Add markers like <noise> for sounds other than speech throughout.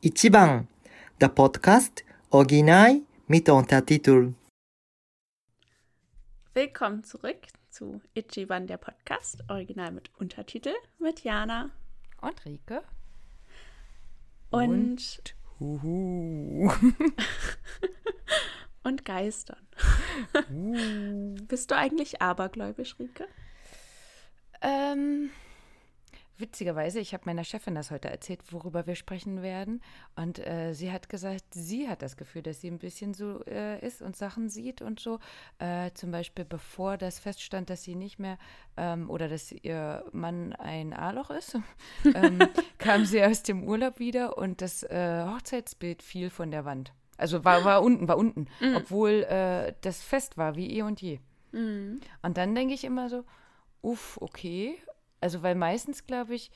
Ichiban, der Podcast Original mit Untertitel. Willkommen zurück zu Ichiban, der Podcast, original mit Untertitel, mit Jana Und Rike. und, Huhu. <laughs> und Geistern. Bist du eigentlich abergläubisch, Rike? ähm, witzigerweise, ich habe meiner Chefin das heute erzählt, worüber wir sprechen werden. Und äh, sie hat gesagt, sie hat das Gefühl, dass sie ein bisschen so äh, ist und Sachen sieht und so. Äh, zum Beispiel, bevor das feststand, dass sie nicht mehr ähm, oder dass ihr Mann ein A-Loch ist, <laughs> ähm, kam sie aus dem Urlaub wieder und das äh, Hochzeitsbild fiel von der Wand. Also war, war unten, war unten, obwohl äh, das fest war, wie eh und je. Und dann denke ich immer so, uff, okay. Also, weil meistens, glaube ich,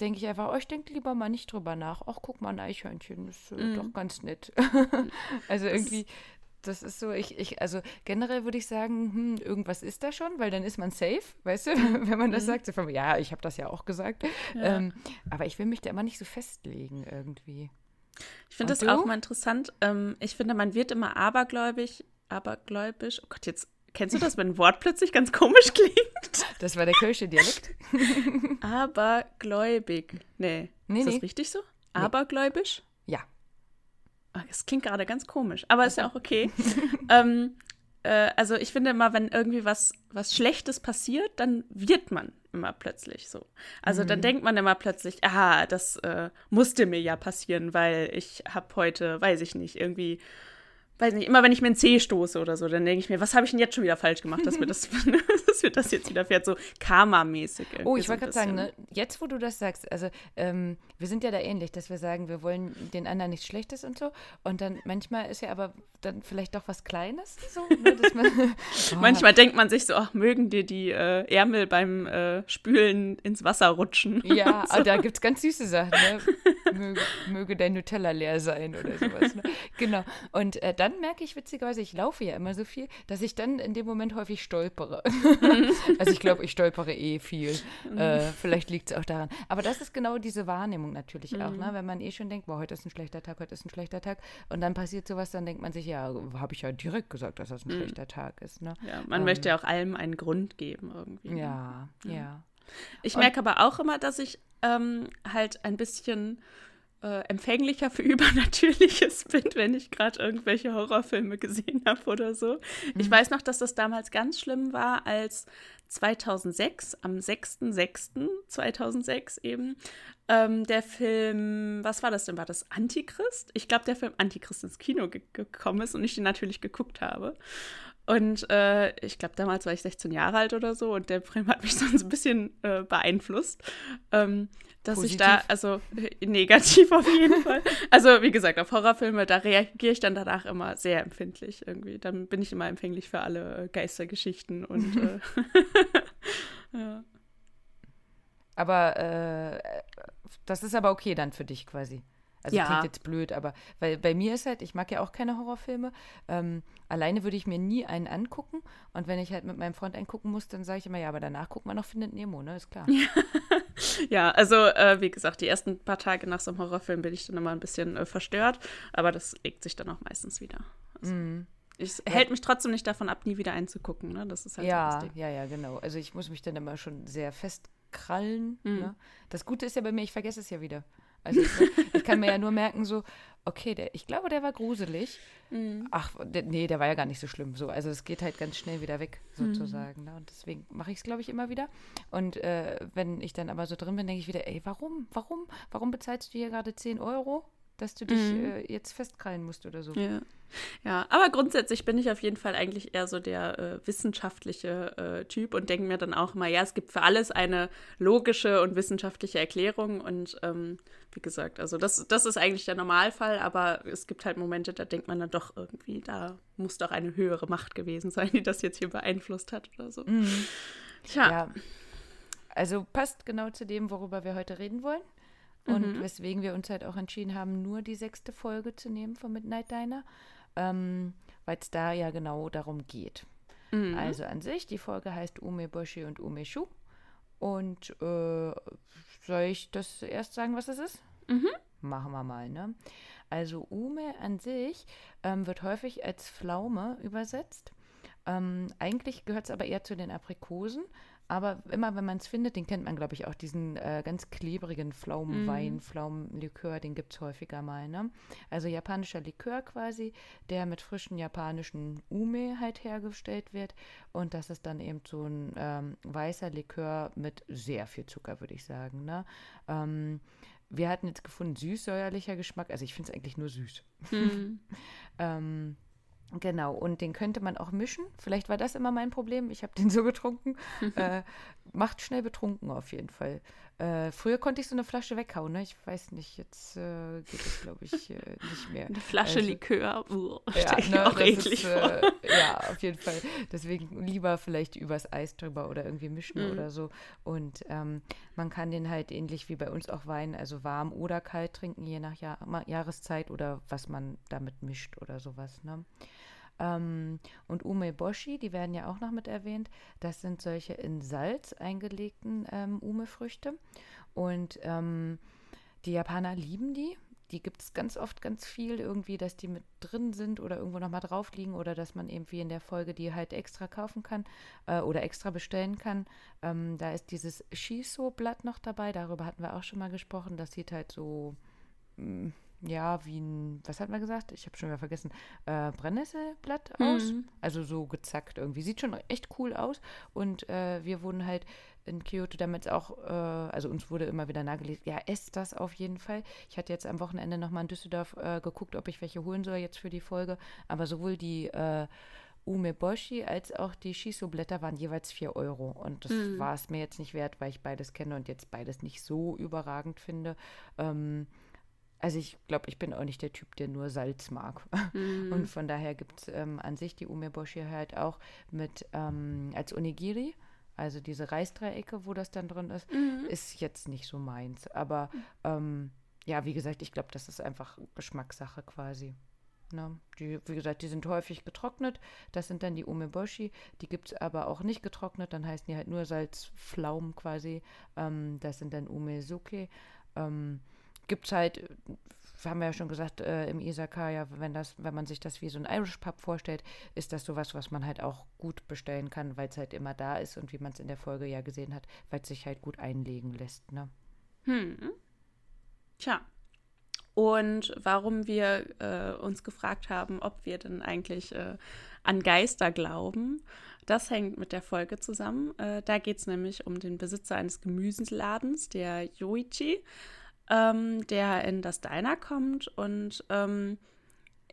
denke ich einfach, oh, ich denke lieber mal nicht drüber nach. Ach, guck mal, ein Eichhörnchen, ist äh, doch ganz nett. <laughs> <laughs> also irgendwie, das ist so, ich, ich, also generell würde ich sagen, hm, irgendwas ist da schon, weil dann ist man safe, weißt du, <laughs> wenn man das sagt. So von, ja, ich habe das ja auch gesagt. Ähm, aber ich will mich da immer nicht so festlegen irgendwie. Ich finde das auch du? mal interessant. Ähm, ich finde, man wird immer abergläubig, abergläubisch. Oh Gott, jetzt kennst du das, wenn ein Wort plötzlich ganz komisch klingt? Das war der Kölsche Dialekt. <laughs> Abergläubig. Nee. Nee, ist das nee. richtig so? Abergläubisch? Ja. Ah, Das klingt gerade ganz komisch, aber ist ja auch okay. <laughs> ähm, äh, also ich finde immer, wenn irgendwie was, was Schlechtes passiert, dann wird man immer plötzlich so. Also Mhm. dann denkt man immer plötzlich, aha, das äh, musste mir ja passieren, weil ich habe heute, weiß ich nicht, irgendwie, weiß nicht, immer wenn ich mir einen Zeh stoße oder so, dann denke ich mir, was habe ich denn jetzt schon wieder falsch gemacht, dass mir das, <laughs> <laughs> dass mir das jetzt widerfährt, so Karma-mäßig. Oh, ich so wollte gerade sagen, ne, jetzt wo du das sagst, also ähm, wir sind ja da ähnlich, dass wir sagen, wir wollen den anderen nichts Schlechtes und so. Und dann manchmal ist ja aber dann vielleicht doch was Kleines, so, ne, man, Oh, <laughs> Manchmal denkt man sich so, ach, mögen dir die äh, Ärmel beim äh, Spülen ins Wasser rutschen. Ja, aber da gibt es ganz süße Sachen, ne? Möge, möge dein Nutella leer sein oder sowas. Ne? Genau. Und äh, dann merke ich witzigerweise, ich laufe ja immer so viel, dass ich dann in dem Moment häufig stolpere. <laughs> also ich glaube, ich stolpere eh viel. Äh, vielleicht liegt es auch daran. Aber das ist genau diese Wahrnehmung natürlich auch, ne? Wenn man eh schon denkt, boah, heute ist ein schlechter Tag, heute ist ein schlechter Tag. Und dann passiert sowas, dann denkt man sich, ja, habe ich ja direkt gesagt, dass das ein schlechter Tag ist. Ne? Ja, man möchte ja auch allem einen Grund geben irgendwie. ne? Ja, ja. Ich merke aber auch immer, dass ich ähm, halt ein bisschen äh, empfänglicher für <laughs> Übernatürliches bin, wenn ich gerade irgendwelche Horrorfilme gesehen habe oder so. Ich weiß noch, dass das damals ganz schlimm war, als 2006, am 6.6.2006 eben, ähm, der Film, was war das denn? War das Antichrist? Ich glaube, der Film Antichrist ins Kino ge gekommen ist und ich den natürlich geguckt habe. Und äh, ich glaube, damals war ich 16 Jahre alt oder so und der Film hat mich sonst ein bisschen äh, beeinflusst. Ähm, dass ich da, Positiv? also äh, negativ auf jeden Fall. Also, wie gesagt, auf Horrorfilme, da reagiere ich dann danach immer sehr empfindlich irgendwie. Dann bin ich immer empfänglich für alle äh, Geistergeschichten und äh, <laughs> <laughs> ja. Aber äh, das ist aber okay dann für dich quasi. Also Ja. klingt jetzt blöd, aber weil bei mir ist halt, ich mag ja auch keine Horrorfilme. Ähm, alleine würde ich mir nie einen angucken. Und wenn ich halt mit meinem Freund einen gucken muss, dann sage ich immer, ja, aber danach gucken wir noch Findet Nemo, ne? Ist klar. <laughs> Ja, also äh, wie gesagt, die ersten paar Tage nach so einem Horrorfilm bin ich dann immer ein bisschen äh, verstört, aber das legt sich dann auch meistens wieder. Also, Es hält mich trotzdem nicht davon ab, nie wieder einzugucken, ne? Das ist halt so Ja, Ding. ja, ja, genau. Also ich muss mich dann immer schon sehr festkrallen. Mhm. Ne? Das Gute ist ja bei mir, ich vergesse es ja wieder. Also ich, ich kann mir ja nur merken, so, okay, der, ich glaube, der war gruselig. Mhm. Ach, der, nee, der war ja gar nicht so schlimm. So, also es geht halt ganz schnell wieder weg, Mhm. sozusagen. Ne? Und deswegen mache ich es, glaube ich, immer wieder. Und äh, wenn ich dann aber so drin bin, denke ich wieder, ey, warum, warum, warum bezahlst du hier gerade 10 Euro, dass du dich äh, jetzt festkrallen musst oder so? Mhm. Ja. ja, aber grundsätzlich bin ich auf jeden Fall eigentlich eher so der äh, wissenschaftliche äh, Typ und denke mir dann auch immer, ja, es gibt für alles eine logische und wissenschaftliche Erklärung und ähm, wie gesagt, also das, das ist eigentlich der Normalfall, aber es gibt halt Momente, da denkt man dann doch irgendwie, da muss doch eine höhere Macht gewesen sein, die das jetzt hier beeinflusst hat oder so. Tja, Ja. Also passt genau zu dem, worüber wir heute reden wollen. Und weswegen wir uns halt auch entschieden haben, nur die sechste Folge zu nehmen von Midnight Diner, ähm, weil es da ja genau darum geht. Also an sich, die Folge heißt Umeboshi und Umeshu. Und äh, soll ich das erst sagen, was das ist? machen wir mal, ne? Also Ume an sich ähm, wird häufig als Pflaume übersetzt. Ähm, eigentlich gehört es aber eher zu den Aprikosen. Aber immer, wenn man es findet, den kennt man, glaube ich, auch diesen äh, ganz klebrigen Pflaumenwein, mm. Pflaumenlikör, den gibt es häufiger mal. Ne? Also japanischer Likör quasi, der mit frischen japanischen Ume halt hergestellt wird. Und das ist dann eben so ein ähm, weißer Likör mit sehr viel Zucker, würde ich sagen. Ne? Ähm, wir hatten jetzt gefunden, süß-säuerlicher Geschmack. Also ich finde es eigentlich nur süß. Mm. <laughs> ähm, Genau, und den könnte man auch mischen. Vielleicht war das immer mein Problem. Ich habe den so getrunken. <laughs> äh, macht schnell betrunken auf jeden Fall. Äh, früher konnte ich so eine Flasche weghauen, ne? Ich weiß nicht, jetzt äh, geht es, glaube ich, äh, nicht mehr. <laughs> Eine Flasche also, Likör, uh, ja, ne, auch eklig ist, äh, ja, auf jeden Fall. Deswegen lieber vielleicht übers Eis drüber oder irgendwie mischen mhm. oder so. Und ähm, man kann den halt ähnlich wie bei uns auch Wein, also warm oder kalt trinken, je nach Jahr Jahreszeit oder was man damit mischt oder sowas, ne? Ähm, und Umeboshi, die werden ja auch noch mit erwähnt. Das sind solche in Salz eingelegten ähm, Ume-Früchte. Und ähm, die Japaner lieben die. Die gibt es ganz oft ganz viel irgendwie, dass die mit drin sind oder irgendwo nochmal drauf liegen oder dass man eben wie in der Folge die halt extra kaufen kann äh, oder extra bestellen kann. Ähm, da ist dieses Shiso-Blatt noch dabei, darüber hatten wir auch schon mal gesprochen. Das sieht halt so mm, ja, wie ein, was hat man gesagt? Ich habe schon wieder vergessen, äh, Brennnesselblatt aus. Mhm. Also so gezackt irgendwie. Sieht schon echt cool aus. Und äh, wir wurden halt in Kyoto damit auch, äh, also uns wurde immer wieder nahegelegt, ja, esst das auf jeden Fall. Ich hatte jetzt am Wochenende nochmal in Düsseldorf äh, geguckt, ob ich welche holen soll jetzt für die Folge. Aber sowohl die äh, Umeboshi als auch die Shiso-Blätter waren jeweils 4 Euro. Und das mhm. war es mir jetzt nicht wert, weil ich beides kenne und jetzt beides nicht so überragend finde. Ähm, also ich glaube, ich bin auch nicht der Typ, der nur Salz mag. <laughs> Mhm. Und von daher gibt es ähm, an sich die Umeboshi halt auch mit ähm, als Onigiri. Also diese Reisdreiecke, wo das dann drin ist, mhm. ist jetzt nicht so meins. Aber ähm, ja, wie gesagt, ich glaube, das ist einfach Geschmackssache quasi. Ne? Die, wie gesagt, die sind häufig getrocknet. Das sind dann die Umeboshi. Die gibt es aber auch nicht getrocknet. Dann heißen die halt nur Salzpflaumen quasi. Ähm, das sind dann Umezuke. Ähm, gibt es halt, haben wir ja schon gesagt, äh, im Isakaya, wenn das, wenn man sich das wie so ein Irish Pub vorstellt, ist das sowas, was man halt auch gut bestellen kann, weil es halt immer da ist und wie man es in der Folge ja gesehen hat, weil es sich halt gut einlegen lässt, ne? Hm. Tja. Und warum wir äh, uns gefragt haben, ob wir denn eigentlich äh, an Geister glauben, das hängt mit der Folge zusammen. Äh, da geht es nämlich um den Besitzer eines Gemüseladens, der Yoichi ähm, der in das Diner kommt und ähm,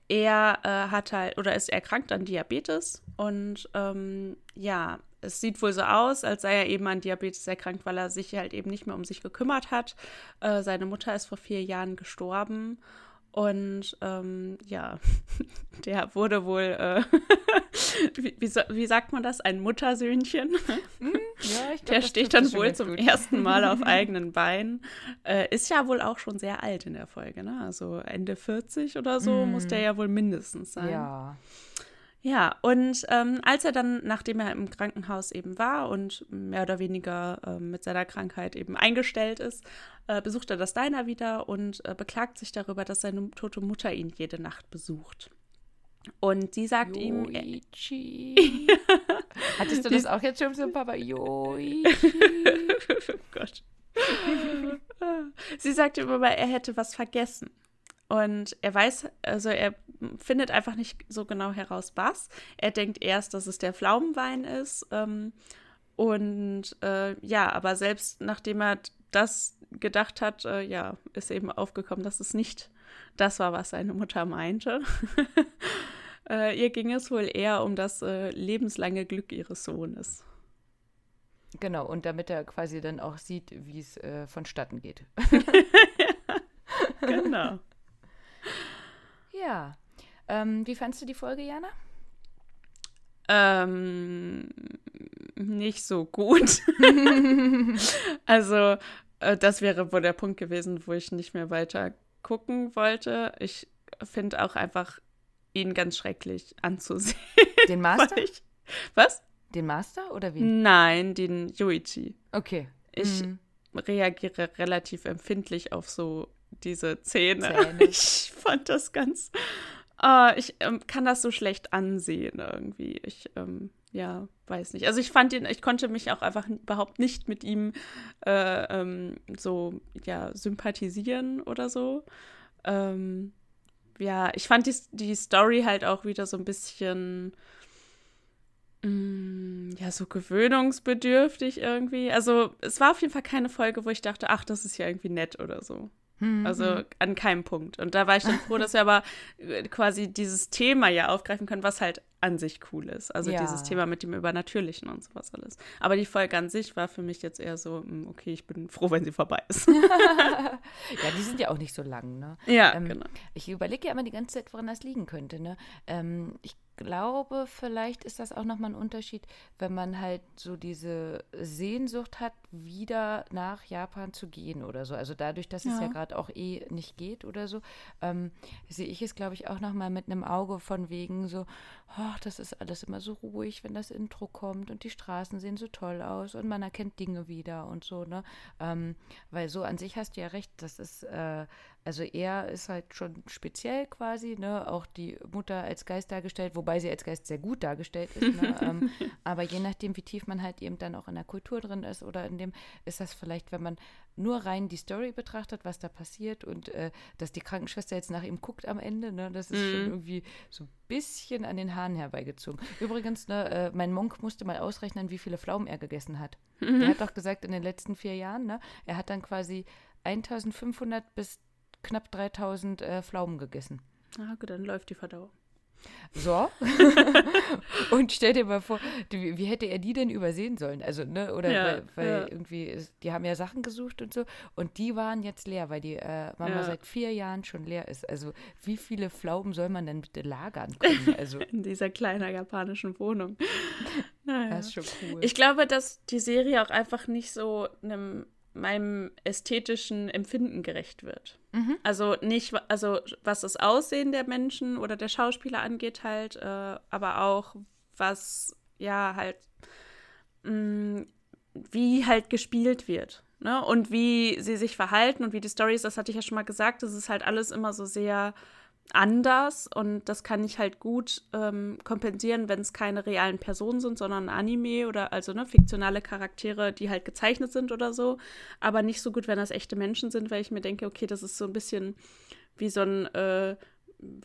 er äh, hat halt oder ist erkrankt an Diabetes und ähm, ja, es sieht wohl so aus, als sei er eben an Diabetes erkrankt, weil er sich halt eben nicht mehr um sich gekümmert hat. Äh, seine Mutter ist vor vier Jahren gestorben und ähm, ja, <laughs> der wurde wohl, äh, <laughs> wie, wie, wie, sagt man das, ein Muttersöhnchen. Hm, ja, ich glaub, der steht dann wohl zum gut. ersten Mal auf <laughs> eigenen Beinen. Äh, ist ja wohl auch schon sehr alt in der Folge, ne? Also Ende 40 oder so mm. muss der ja wohl mindestens sein. Ja. Ja, und ähm, als er dann, nachdem er im Krankenhaus eben war und mehr oder weniger äh, mit seiner Krankheit eben eingestellt ist, äh, besucht er das Diner wieder und äh, beklagt sich darüber, dass seine tote Mutter ihn jede Nacht besucht. Und sie sagt Yoichi. ihm. <laughs> Hattest du das auch jetzt schon so, Papa? Yoichi. <laughs> oh Gott. <laughs> sie sagt ihm aber, er hätte was vergessen. Und er weiß, also er findet einfach nicht so genau heraus, was. Er denkt erst, dass es der Pflaumenwein ist. Ähm, und äh, ja, aber selbst nachdem er das gedacht hat, äh, ja, ist eben aufgekommen, dass es nicht das war, was seine Mutter meinte. <laughs> äh, ihr ging es wohl eher um das äh, lebenslange Glück ihres Sohnes. Genau, und damit er quasi dann auch sieht, wie es äh, vonstatten geht. <laughs> <laughs> genau. Ja. Ähm, wie fandst du die Folge, Jana? Ähm, nicht so gut. <laughs> also, äh, das wäre wohl der Punkt gewesen, wo ich nicht mehr weiter gucken wollte. Ich finde auch einfach ihn ganz schrecklich anzusehen. Den <laughs> Master? Ich, was? Den Master oder wie? Nein, den Yuichi. Okay. Ich mhm. reagiere relativ empfindlich auf so diese Zähne. Zähne. <laughs> Ich fand das ganz. Uh, ich ähm, kann das so schlecht ansehen irgendwie. Ich, ähm, ja, weiß nicht. Also ich fand ihn, ich konnte mich auch einfach überhaupt nicht mit ihm äh, ähm, so, ja, sympathisieren oder so. Ähm, ja, ich fand die, die Story halt auch wieder so ein bisschen Mm, ja, so gewöhnungsbedürftig irgendwie. Also, es war auf jeden Fall keine Folge, wo ich dachte, ach, das ist ja irgendwie nett oder so. Mhm. Also an keinem Punkt. Und da war ich dann froh, dass wir aber äh, quasi dieses Thema ja aufgreifen können, was halt an sich cool ist. Also ja. dieses Thema mit dem Übernatürlichen und sowas alles. Aber die Folge an sich war für mich jetzt eher so, mm, okay, ich bin froh, wenn sie vorbei ist. <laughs> ja, die sind ja auch nicht so lang, ne? Ja, ähm, genau. Ich überlege ja immer die ganze Zeit, woran das liegen könnte, ne? Ähm, ich glaube, vielleicht ist das auch nochmal ein Unterschied, wenn man halt so diese Sehnsucht hat, wieder nach Japan zu gehen oder so. Also dadurch, dass ja. es ja gerade auch eh nicht geht oder so, ähm, sehe ich es, glaube ich, auch nochmal mit einem Auge von wegen so, oh, das ist alles immer so ruhig, wenn das Intro kommt und die Straßen sehen so toll aus und man erkennt Dinge wieder und so, ne? Ähm, weil so an sich hast du ja recht, das ist äh, also er ist halt schon speziell quasi, ne? Auch die Mutter als Geist dargestellt, wobei sie als Geist sehr gut dargestellt ist. Ne? <laughs> ähm, aber je nachdem, wie tief man halt eben dann auch in der Kultur drin ist oder in dem, ist das vielleicht, wenn man nur rein die Story betrachtet, was da passiert und äh, dass die Krankenschwester jetzt nach ihm guckt am Ende, ne? Das ist mhm. schon irgendwie so ein bisschen an den Haaren herbeigezogen. Übrigens, ne, äh, mein Monk musste mal ausrechnen, wie viele Pflaumen er gegessen hat. Mhm. <laughs> Er hat doch gesagt, in den letzten vier Jahren, ne? Er hat dann quasi 1500 bis knapp 3000 äh, Pflaumen gegessen. Ah, gut, dann läuft die Verdauung. So. <laughs> und stell dir mal vor, wie, wie, hätte er die denn übersehen sollen? Also, ne, oder ja, weil, weil ja. irgendwie, die haben ja Sachen gesucht und so, und die waren jetzt leer, weil die äh, Mama ja. seit vier Jahren schon leer ist. Also, wie viele Pflaumen soll man denn bitte lagern können? <laughs> Also, In dieser kleinen japanischen Wohnung. <laughs> Naja. Das ist schon cool. Ich glaube, dass die Serie auch einfach nicht so einem meinem ästhetischen Empfinden gerecht wird. Mhm. Also nicht, also was das Aussehen der Menschen oder der Schauspieler angeht, halt, äh, aber auch was ja halt mh, mm, wie halt gespielt wird. Ne? Und wie sie sich verhalten und wie die Story ist, das hatte ich ja schon mal gesagt, das ist halt alles immer so sehr anders und das kann ich halt gut ähm, kompensieren, wenn es keine realen Personen sind, sondern Anime oder also ne, fiktionale Charaktere, die halt gezeichnet sind oder so. Aber nicht so gut, wenn das echte Menschen sind, weil ich mir denke, okay, das ist so ein bisschen wie so ein äh,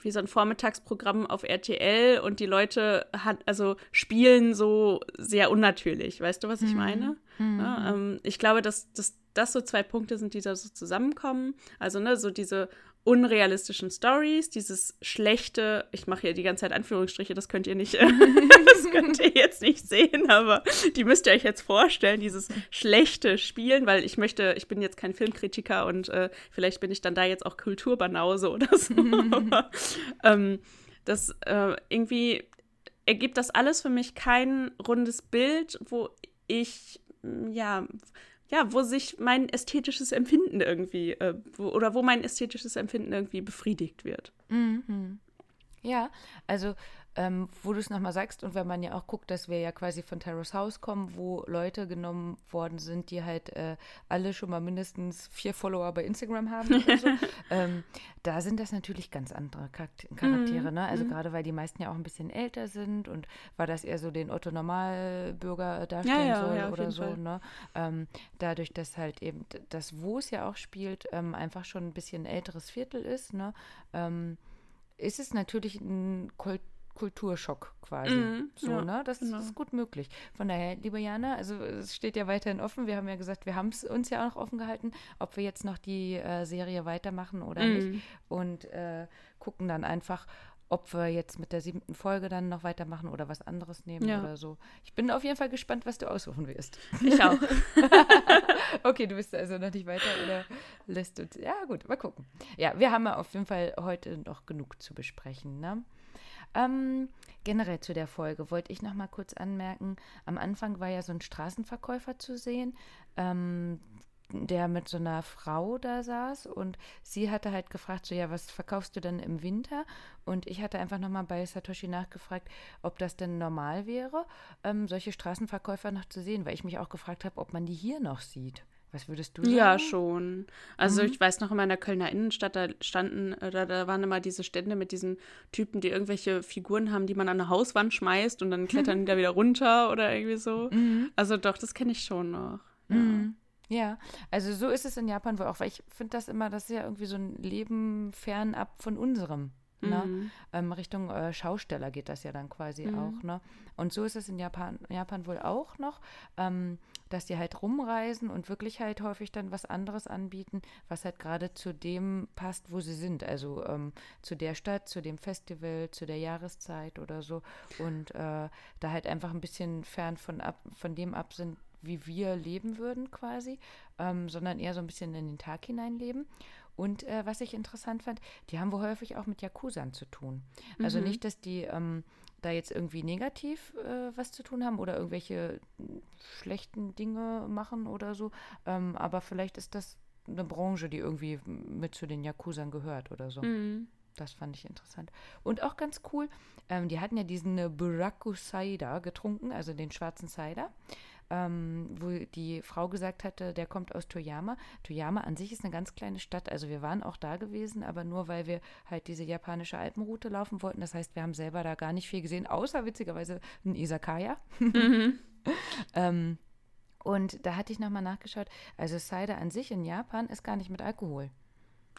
wie so ein Vormittagsprogramm auf RTL und die Leute hat, also spielen so sehr unnatürlich. Weißt du, was ich mhm. meine? Mhm. Ja, ähm, ich glaube, dass, dass das so zwei Punkte sind, die da so zusammenkommen. Also, ne, so diese unrealistischen Stories, dieses schlechte, ich mache hier die ganze Zeit Anführungsstriche, das könnt ihr nicht, <laughs> das könnt ihr jetzt nicht sehen, aber die müsst ihr euch jetzt vorstellen, dieses schlechte Spielen, weil ich möchte, ich bin jetzt kein Filmkritiker und äh, vielleicht bin ich dann da jetzt auch Kulturbanause oder so. <laughs> aber, ähm, das äh, irgendwie ergibt das alles für mich kein rundes Bild, wo ich ja ja, wo sich mein ästhetisches Empfinden irgendwie, äh, wo, oder wo mein ästhetisches Empfinden irgendwie befriedigt wird. Mhm. Ja, also ähm, wo du es nochmal sagst und wenn man ja auch guckt, dass wir ja quasi von Terrace House kommen, wo Leute genommen worden sind, die halt äh, alle schon mal mindestens vier Follower bei Instagram haben oder so, <laughs> ähm, da sind das natürlich ganz andere Charaktere, mhm. ne? Also mhm. gerade weil die meisten ja auch ein bisschen älter sind und weil das eher so den Otto Normalbürger darstellen ja, ja, soll ja, oder so, ne? Ähm, dadurch, dass halt eben das, wo es ja auch spielt, ähm, einfach schon ein bisschen älteres Viertel ist, ne? Ähm, ist es natürlich ein Kult Kulturschock quasi. Mhm, so, ja, ne? Das genau. ist gut möglich. Von daher, liebe Jana, also es steht ja weiterhin offen. Wir haben ja gesagt, wir haben es uns ja auch noch offen gehalten, ob wir jetzt noch die äh, Serie weitermachen oder mhm. nicht. Und äh, gucken dann einfach, ob wir jetzt mit der siebten Folge dann noch weitermachen oder was anderes nehmen ja. oder so. Ich bin auf jeden Fall gespannt, was du aussuchen wirst. Ich auch. <laughs> okay, du bist also noch nicht weiter oder lässt uns. Ja, gut, mal gucken. Ja, wir haben ja auf jeden Fall heute noch genug zu besprechen, ne? Ähm, generell zu der Folge wollte ich noch mal kurz anmerken, am Anfang war ja so ein Straßenverkäufer zu sehen, ähm, der mit so einer Frau da saß und sie hatte halt gefragt, so ja, was verkaufst du denn im Winter? Und ich hatte einfach nochmal bei Satoshi nachgefragt, ob das denn normal wäre, ähm, solche Straßenverkäufer noch zu sehen, weil ich mich auch gefragt habe, ob man die hier noch sieht. Was würdest du sagen? Ja, schon. Also Mhm. ich weiß noch in meiner Kölner Innenstadt, da standen, äh, da, da waren immer diese Stände mit diesen Typen, die irgendwelche Figuren haben, die man an eine Hauswand schmeißt und dann <laughs> klettern die da wieder runter oder irgendwie so. Mhm. Also doch, das kenne ich schon noch. Ja. Mhm. Ja, also so ist es in Japan wohl auch, weil ich finde das immer, das ist ja irgendwie so ein Leben fernab von unserem. Ne? Mhm. Ähm, Richtung äh, Schausteller geht das ja dann quasi Mhm. auch. Ne? Und so ist es in Japan, Japan wohl auch noch, ähm, dass die halt rumreisen und wirklich halt häufig dann was anderes anbieten, was halt gerade zu dem passt, wo sie sind. Also ähm, zu der Stadt, zu dem Festival, zu der Jahreszeit oder so. Und äh, da halt einfach ein bisschen fern von, ab, von dem ab sind, wie wir leben würden quasi, ähm, sondern eher so ein bisschen in den Tag hineinleben. Und äh, was ich interessant fand, die haben wohl häufig auch mit Yakuzern zu tun. Also Mhm. nicht, dass die ähm, da jetzt irgendwie negativ äh, was zu tun haben oder irgendwelche schlechten Dinge machen oder so, ähm, aber vielleicht ist das eine Branche, die irgendwie mit zu den Yakuzern gehört oder so. Mhm. Das fand ich interessant. Und auch ganz cool, ähm, die hatten ja diesen äh, Buraku Cider getrunken, also den schwarzen Cider, ähm, wo die Frau gesagt hatte, der kommt aus Toyama. Toyama an sich ist eine ganz kleine Stadt, also wir waren auch da gewesen, aber nur weil wir halt diese japanische Alpenroute laufen wollten. Das heißt, wir haben selber da gar nicht viel gesehen, außer witzigerweise ein Isakaya. Mhm. <laughs> Ähm, und da hatte ich nochmal nachgeschaut, also Cider an sich in Japan ist gar nicht mit Alkohol.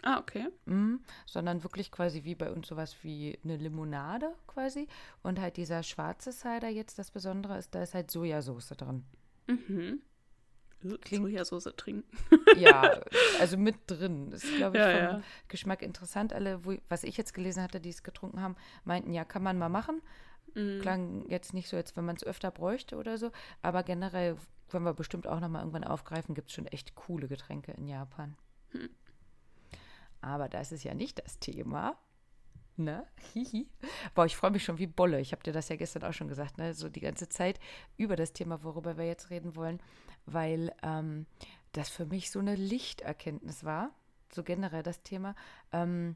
Ah, okay. Mhm, sondern wirklich quasi wie bei uns sowas wie eine Limonade quasi. Und halt dieser schwarze Cider jetzt, das Besondere ist, da ist halt Sojasauce drin. Mhm. Klingt- Sojasauce trinken. Ja, <laughs> also mit drin. Das ist, glaube ich, Ja, vom ja. Geschmack interessant. Alle, wo, was ich jetzt gelesen hatte, die es getrunken haben, meinten, ja, kann man mal machen. Mhm. Klang jetzt nicht so, als wenn man es öfter bräuchte oder so. Aber generell können wir bestimmt auch nochmal irgendwann aufgreifen, gibt es schon echt coole Getränke in Japan. Hm. Aber das ist ja nicht das Thema. Ne? Hihi. Boah, ich freue mich schon wie Bolle. Ich habe dir das ja gestern auch schon gesagt, ne? So die ganze Zeit über das Thema, worüber wir jetzt reden wollen, weil ähm, das für mich so eine Lichterkenntnis war, so generell das Thema. Ähm,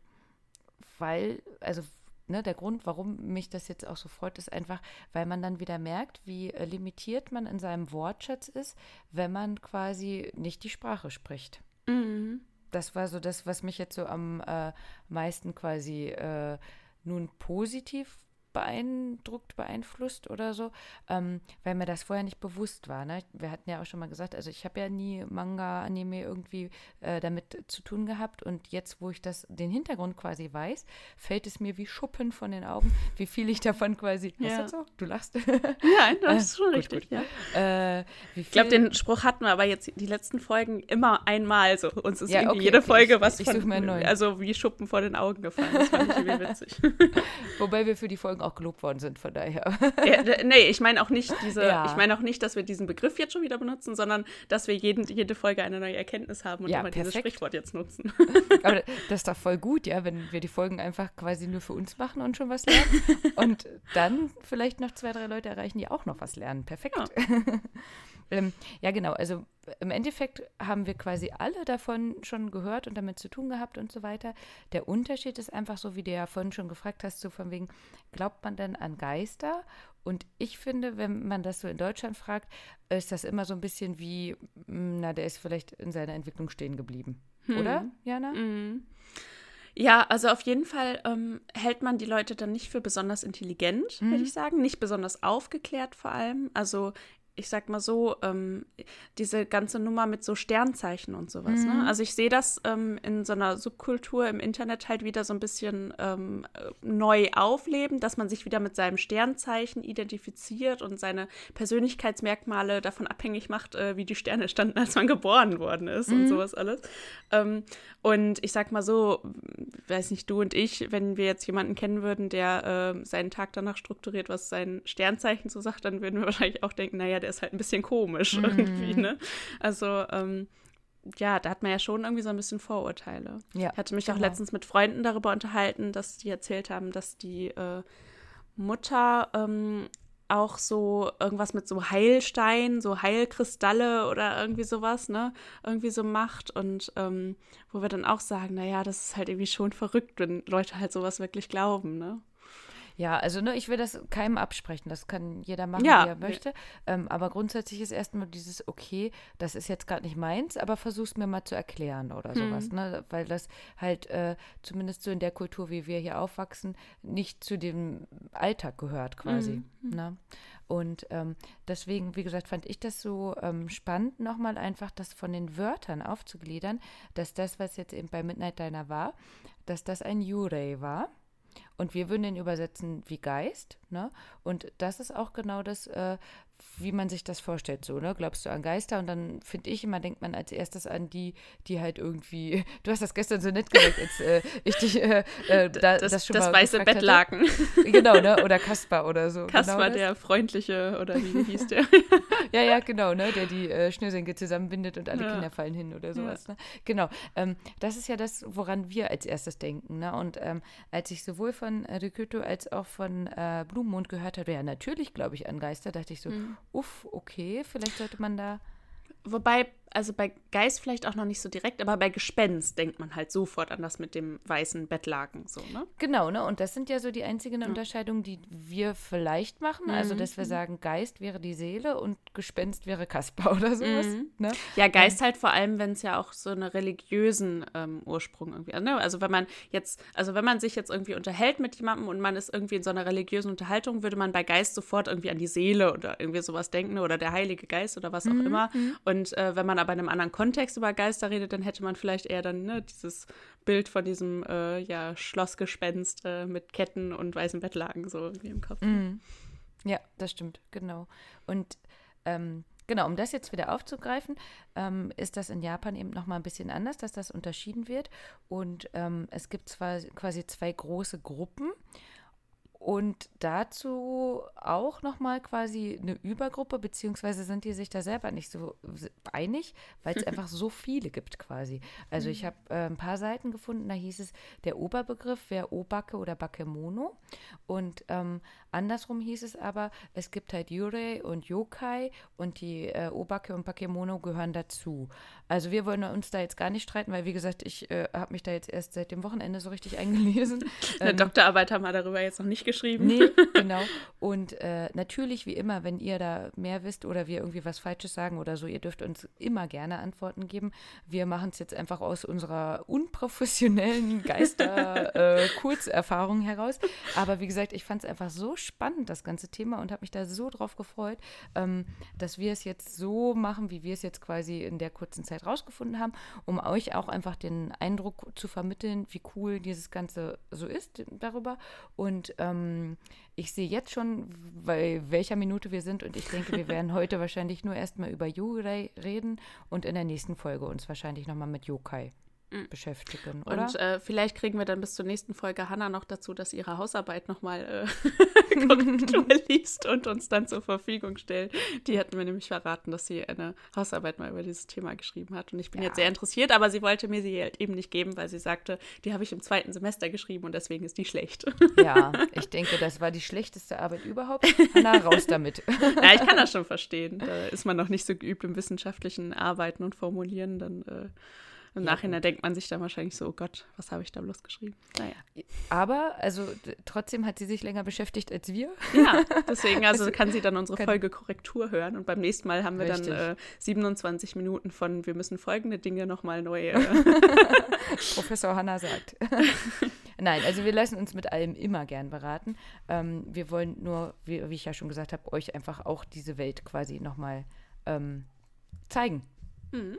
weil, also ne, der Grund, warum mich das jetzt auch so freut, ist einfach, weil man dann wieder merkt, wie äh, limitiert man in seinem Wortschatz ist, wenn man quasi nicht die Sprache spricht. Mhm. Das war so das, was mich jetzt so am äh, meisten quasi äh, nun positiv beeindruckt, beeinflusst oder so, ähm, weil mir das vorher nicht bewusst war. Ne? Wir hatten ja auch schon mal gesagt, also ich habe ja nie Manga, Anime irgendwie äh, damit zu tun gehabt und jetzt, wo ich das, den Hintergrund quasi weiß, fällt es mir wie Schuppen von den Augen, wie viel ich davon quasi. Ja. Ist das so? Du lachst. <laughs> Ja, das ist schon Gut, richtig, gut. ja. äh, Ich glaube, den Spruch hatten wir aber jetzt die letzten Folgen immer einmal so. Uns ist Ja, irgendwie okay, jede okay, Folge ich- was ich von, also wie Schuppen vor den Augen gefallen. Das fand ich irgendwie <laughs> witzig. <laughs> Wobei wir für die Folgen auch gelobt worden sind, von daher. ja, nee, ich meine auch nicht diese, Ja. ich meine auch nicht, dass wir diesen Begriff jetzt schon wieder benutzen, sondern dass wir jeden, jede Folge eine neue Erkenntnis haben und Ja, immer dieses perfekt. Sprichwort jetzt nutzen. <laughs> Aber das ist doch voll gut, ja, wenn wir die Folgen einfach quasi nur für uns machen und schon was lernen. <laughs> und dann vielleicht noch zwei, drei Leute erreichen, die auch noch was lernen. Perfekt. Ja. <laughs> ähm, ja, genau. Also im Endeffekt haben wir quasi alle davon schon gehört und damit zu tun gehabt und so weiter. Der Unterschied ist einfach so, wie du ja vorhin schon gefragt hast, so von wegen, glaubt man denn an Geister? Und ich finde, wenn man das so in Deutschland fragt, ist das immer so ein bisschen wie, mm, na, der ist vielleicht in seiner Entwicklung stehen geblieben. Oder, Jana? Mhm. Ja, also auf jeden Fall ähm, hält man die Leute dann nicht für besonders intelligent, Mhm. würde ich sagen. Nicht besonders aufgeklärt vor allem. Also ich sag mal so, ähm, diese ganze Nummer mit so Sternzeichen und sowas. Mhm. Ne? Also ich sehe das ähm, in so einer Subkultur im Internet halt wieder so ein bisschen ähm, äh, neu aufleben, dass man sich wieder mit seinem Sternzeichen identifiziert und seine Persönlichkeitsmerkmale davon abhängig macht, äh, wie die Sterne standen, als man geboren worden ist und sowas alles. Ähm, und ich sag mal so, weiß nicht, du und ich, wenn wir jetzt jemanden kennen würden, der äh, seinen Tag danach strukturiert, was sein Sternzeichen so sagt, dann würden wir wahrscheinlich auch denken, naja, der ist halt ein bisschen komisch irgendwie, ne? Also, ähm, ja, da hat man ja schon irgendwie so ein bisschen Vorurteile. Ja, Ich hatte mich auch genau. letztens mit Freunden darüber unterhalten, dass die erzählt haben, dass die äh, Mutter ähm, auch so irgendwas mit so Heilstein, so Heilkristalle oder irgendwie sowas, ne, irgendwie so macht und ähm, wo wir dann auch sagen, naja, das ist halt irgendwie schon verrückt, wenn Leute halt sowas wirklich glauben, ne? Ja, also ne, ich will das keinem absprechen. Das kann jeder machen, Ja. wie er möchte. Ähm, aber grundsätzlich ist erstmal dieses, okay, das ist jetzt gerade nicht meins, aber versuch's mir mal zu erklären oder sowas. Ne? Weil das halt äh, zumindest so in der Kultur, wie wir hier aufwachsen, nicht zu dem Alltag gehört quasi. Ne? Und ähm, deswegen, wie gesagt, fand ich das so ähm, spannend, nochmal einfach das von den Wörtern aufzugliedern, dass das, was jetzt eben bei Midnight Diner war, dass das ein Yurei war. Und wir würden den übersetzen wie Geist, ne? Und das ist auch genau das, äh, wie man sich das vorstellt, so, ne? Glaubst du an Geister? Und dann finde ich immer, denkt man als erstes an die, die halt irgendwie, <laughs> du hast das gestern so nett gesagt, als äh, ich dich äh, äh, da, das, das, schon das mal weiße gefragt hatte. Bettlaken. Genau, ne? Oder Kaspar oder so. <laughs> Kaspar, genau der freundliche, oder wie hieß der? <laughs> Ja, ja, genau, ne? Der die äh, Schnürsenkel zusammenbindet und alle Ja. Kinder fallen hin oder sowas. Ne? Genau. Ähm, das ist ja das, woran wir als erstes denken. Ne? Und ähm, als ich sowohl von äh, als auch von äh, Blumenmond gehört habe, ja, natürlich glaube ich an Geister, dachte ich so, Mhm. uff, okay, vielleicht sollte man da. Wobei, also bei Geist vielleicht auch noch nicht so direkt, aber bei Gespenst denkt man halt sofort an das mit dem weißen Bettlaken, so, ne? Genau, ne? Und das sind ja so die einzigen Unterscheidungen, die wir vielleicht machen. Also, dass wir sagen, Geist wäre die Seele und Gespenst wäre Kaspar oder sowas. Ne? Ja, Geist halt vor allem, wenn es ja auch so einen religiösen ähm, Ursprung irgendwie hat. Ne? Also wenn man jetzt, also wenn man sich jetzt irgendwie unterhält mit jemandem und man ist irgendwie in so einer religiösen Unterhaltung, würde man bei Geist sofort irgendwie an die Seele oder irgendwie sowas denken oder der Heilige Geist oder was auch immer. Und äh, wenn man aber in einem anderen Kontext über Geister redet, dann hätte man vielleicht eher dann ne, dieses Bild von diesem äh, ja, Schlossgespenst äh, mit Ketten und weißen Bettlaken so irgendwie im Kopf. Ja, das stimmt, genau. Und ähm, genau, um das jetzt wieder aufzugreifen, ähm, ist das in Japan eben nochmal ein bisschen anders, dass das unterschieden wird. Und ähm, es gibt zwar quasi zwei große Gruppen. Und dazu auch nochmal quasi eine Übergruppe, beziehungsweise sind die sich da selber nicht so einig, weil es <laughs> einfach so viele gibt quasi. Also ich habe äh, ein paar Seiten gefunden, da hieß es, der Oberbegriff wäre Obake oder Bakemono. Und ähm, andersrum hieß es aber, es gibt halt Yurei und Yokai und die äh, Obake und Bakemono gehören dazu. Also wir wollen uns da jetzt gar nicht streiten, weil wie gesagt, ich äh, habe mich da jetzt erst seit dem Wochenende so richtig eingelesen. <laughs> Eine Doktorarbeit haben wir darüber jetzt noch nicht geschrieben. Nee, <laughs> genau. Und äh, natürlich, wie immer, wenn ihr da mehr wisst oder wir irgendwie was Falsches sagen oder so, ihr dürft uns immer gerne Antworten geben. Wir machen es jetzt einfach aus unserer unprofessionellen Geister-Kurzerfahrung <laughs> heraus. Aber wie gesagt, ich fand es einfach so spannend, das ganze Thema, und habe mich da so drauf gefreut, ähm, dass wir es jetzt so machen, wie wir es jetzt quasi in der kurzen Zeit rausgefunden haben, um euch auch einfach den Eindruck zu vermitteln, wie cool dieses Ganze so ist darüber. Und ähm, ich sehe jetzt schon, bei welcher Minute wir sind und ich denke, wir werden <laughs> heute wahrscheinlich nur erstmal über Yurei reden und in der nächsten Folge uns wahrscheinlich nochmal mit Yokai beschäftigen, oder? Und äh, vielleicht kriegen wir dann bis zur nächsten Folge Hannah noch dazu, dass sie ihre Hausarbeit nochmal äh, <laughs> <laughs> Korrektur liest und uns dann zur Verfügung stellt. Die hat mir nämlich verraten, dass sie eine Hausarbeit mal über dieses Thema geschrieben hat. Und ich bin Ja. jetzt sehr interessiert, aber sie wollte mir sie halt eben nicht geben, weil sie sagte, die habe ich im zweiten Semester geschrieben und deswegen ist die schlecht. ja, <laughs> ich denke, das war die schlechteste Arbeit überhaupt. Hanna, raus damit. ja, ich kann das schon verstehen. Da ist man noch nicht so geübt im wissenschaftlichen Arbeiten und Formulieren. Dann äh, im Nachhinein denkt man sich dann wahrscheinlich so, oh Gott, was habe ich da bloß geschrieben? Naja. Aber, also trotzdem hat sie sich länger beschäftigt als wir. Ja, <laughs> deswegen also kann sie dann unsere Folge Korrektur hören und beim nächsten Mal haben wir Richtig. dann äh, 27 Minuten von wir müssen folgende Dinge nochmal neu. Äh, <laughs> <laughs> Professor Hanna sagt. Nein, also wir lassen uns mit allem immer gern beraten. Ähm, wir wollen nur, wie, wie ich ja schon gesagt habe, euch einfach auch diese Welt quasi nochmal ähm, zeigen.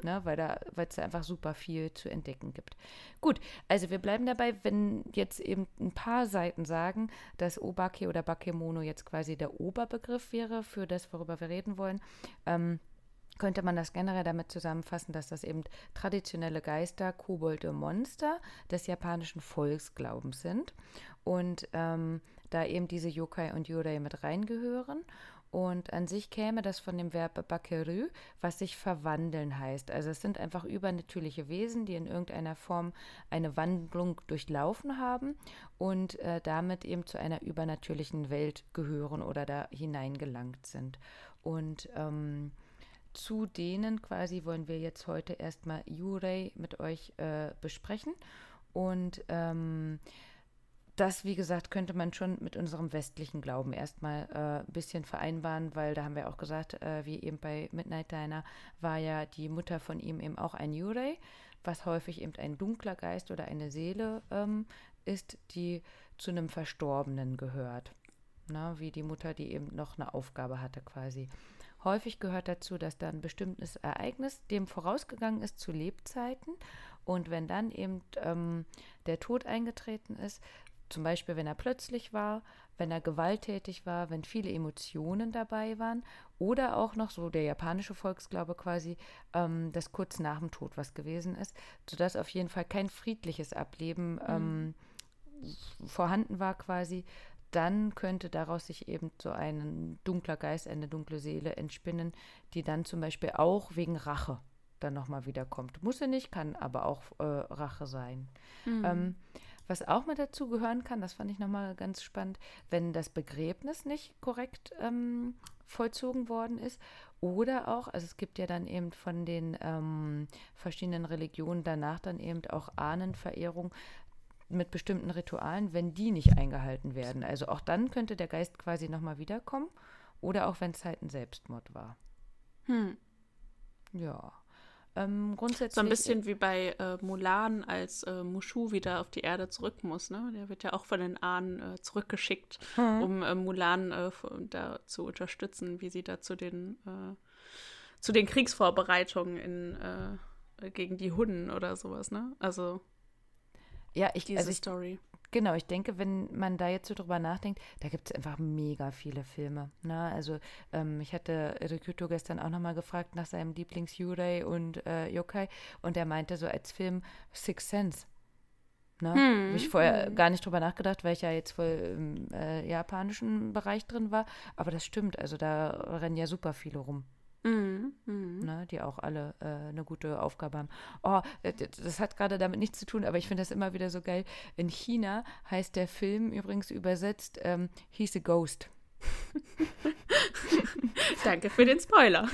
Ne, weil da, weil es einfach super viel zu entdecken gibt. Gut, also wir bleiben dabei, wenn jetzt eben ein paar Seiten sagen, dass Obake oder Bakemono jetzt quasi der Oberbegriff wäre für das, worüber wir reden wollen. Ähm, könnte man das generell damit zusammenfassen, dass das eben traditionelle Geister, Kobolde, Monster des japanischen Volksglaubens sind und ähm, da eben diese Yokai und Yurei mit reingehören. Und an sich käme das von dem Verb bakeru, was sich verwandeln heißt. Also es sind einfach übernatürliche Wesen, die in irgendeiner Form eine Wandlung durchlaufen haben und äh, damit eben zu einer übernatürlichen Welt gehören oder da hineingelangt sind. Und ähm, zu denen quasi wollen wir jetzt heute erstmal Yurei mit euch äh, besprechen. Und ähm, das, wie gesagt, könnte man schon mit unserem westlichen Glauben erstmal äh, ein bisschen vereinbaren, weil da haben wir auch gesagt, äh, wie eben bei Midnight Diner war ja die Mutter von ihm eben auch ein Yurei, was häufig eben ein dunkler Geist oder eine Seele ähm, ist, die zu einem Verstorbenen gehört. Na, wie die Mutter, die eben noch eine Aufgabe hatte quasi. Häufig gehört dazu, dass da ein bestimmtes Ereignis dem vorausgegangen ist zu Lebzeiten und wenn dann eben ähm, der Tod eingetreten ist, zum Beispiel, wenn er plötzlich war, wenn er gewalttätig war, wenn viele Emotionen dabei waren oder auch noch so der japanische Volksglaube quasi, ähm, das kurz nach dem Tod was gewesen ist, sodass auf jeden Fall kein friedliches Ableben mhm. ähm, vorhanden war quasi, dann könnte daraus sich eben so ein dunkler Geist, eine dunkle Seele entspinnen, die dann zum Beispiel auch wegen Rache dann nochmal wiederkommt. Muss er nicht, kann aber auch äh, Rache sein. Mhm. Ähm, was auch mit dazu gehören kann, das fand ich nochmal ganz spannend, wenn das Begräbnis nicht korrekt ähm, vollzogen worden ist. Oder auch, also es gibt ja dann eben von den ähm, verschiedenen Religionen danach dann eben auch Ahnenverehrung mit bestimmten Ritualen, wenn die nicht eingehalten werden. Also auch dann könnte der Geist quasi nochmal wiederkommen. Oder auch wenn es halt ein Selbstmord war. Hm. Ja. Ähm, grundsätzlich. So ein bisschen wie bei äh, Mulan, als äh, Mushu wieder auf die Erde zurück muss. Ne? Der wird ja auch von den Ahnen äh, zurückgeschickt, mhm. um äh, Mulan äh, da zu unterstützen, wie sie da zu den, äh, zu den Kriegsvorbereitungen in, gegen die Hunden oder sowas. Ne? Also. Ja, ich, diese also ich, Story. Genau, ich denke, wenn man da jetzt so drüber nachdenkt, da gibt es einfach mega viele Filme. Ne? Also ähm, ich hatte Rikuto gestern auch nochmal gefragt nach seinem Lieblings-Yurei und äh, Yokai und er meinte so als Film Six Sense. Ne? Hm, Habe ich vorher hm. gar nicht drüber nachgedacht, weil ich ja jetzt voll im äh, japanischen Bereich drin war. Aber das stimmt, also da rennen ja super viele rum. Mhm, mhm. Ne, die auch alle äh, eine gute Aufgabe haben. Oh, äh, das hat gerade damit nichts zu tun, aber ich finde das immer wieder so geil. In China heißt der Film übrigens übersetzt ähm, He's a Ghost. <laughs> Danke für den Spoiler.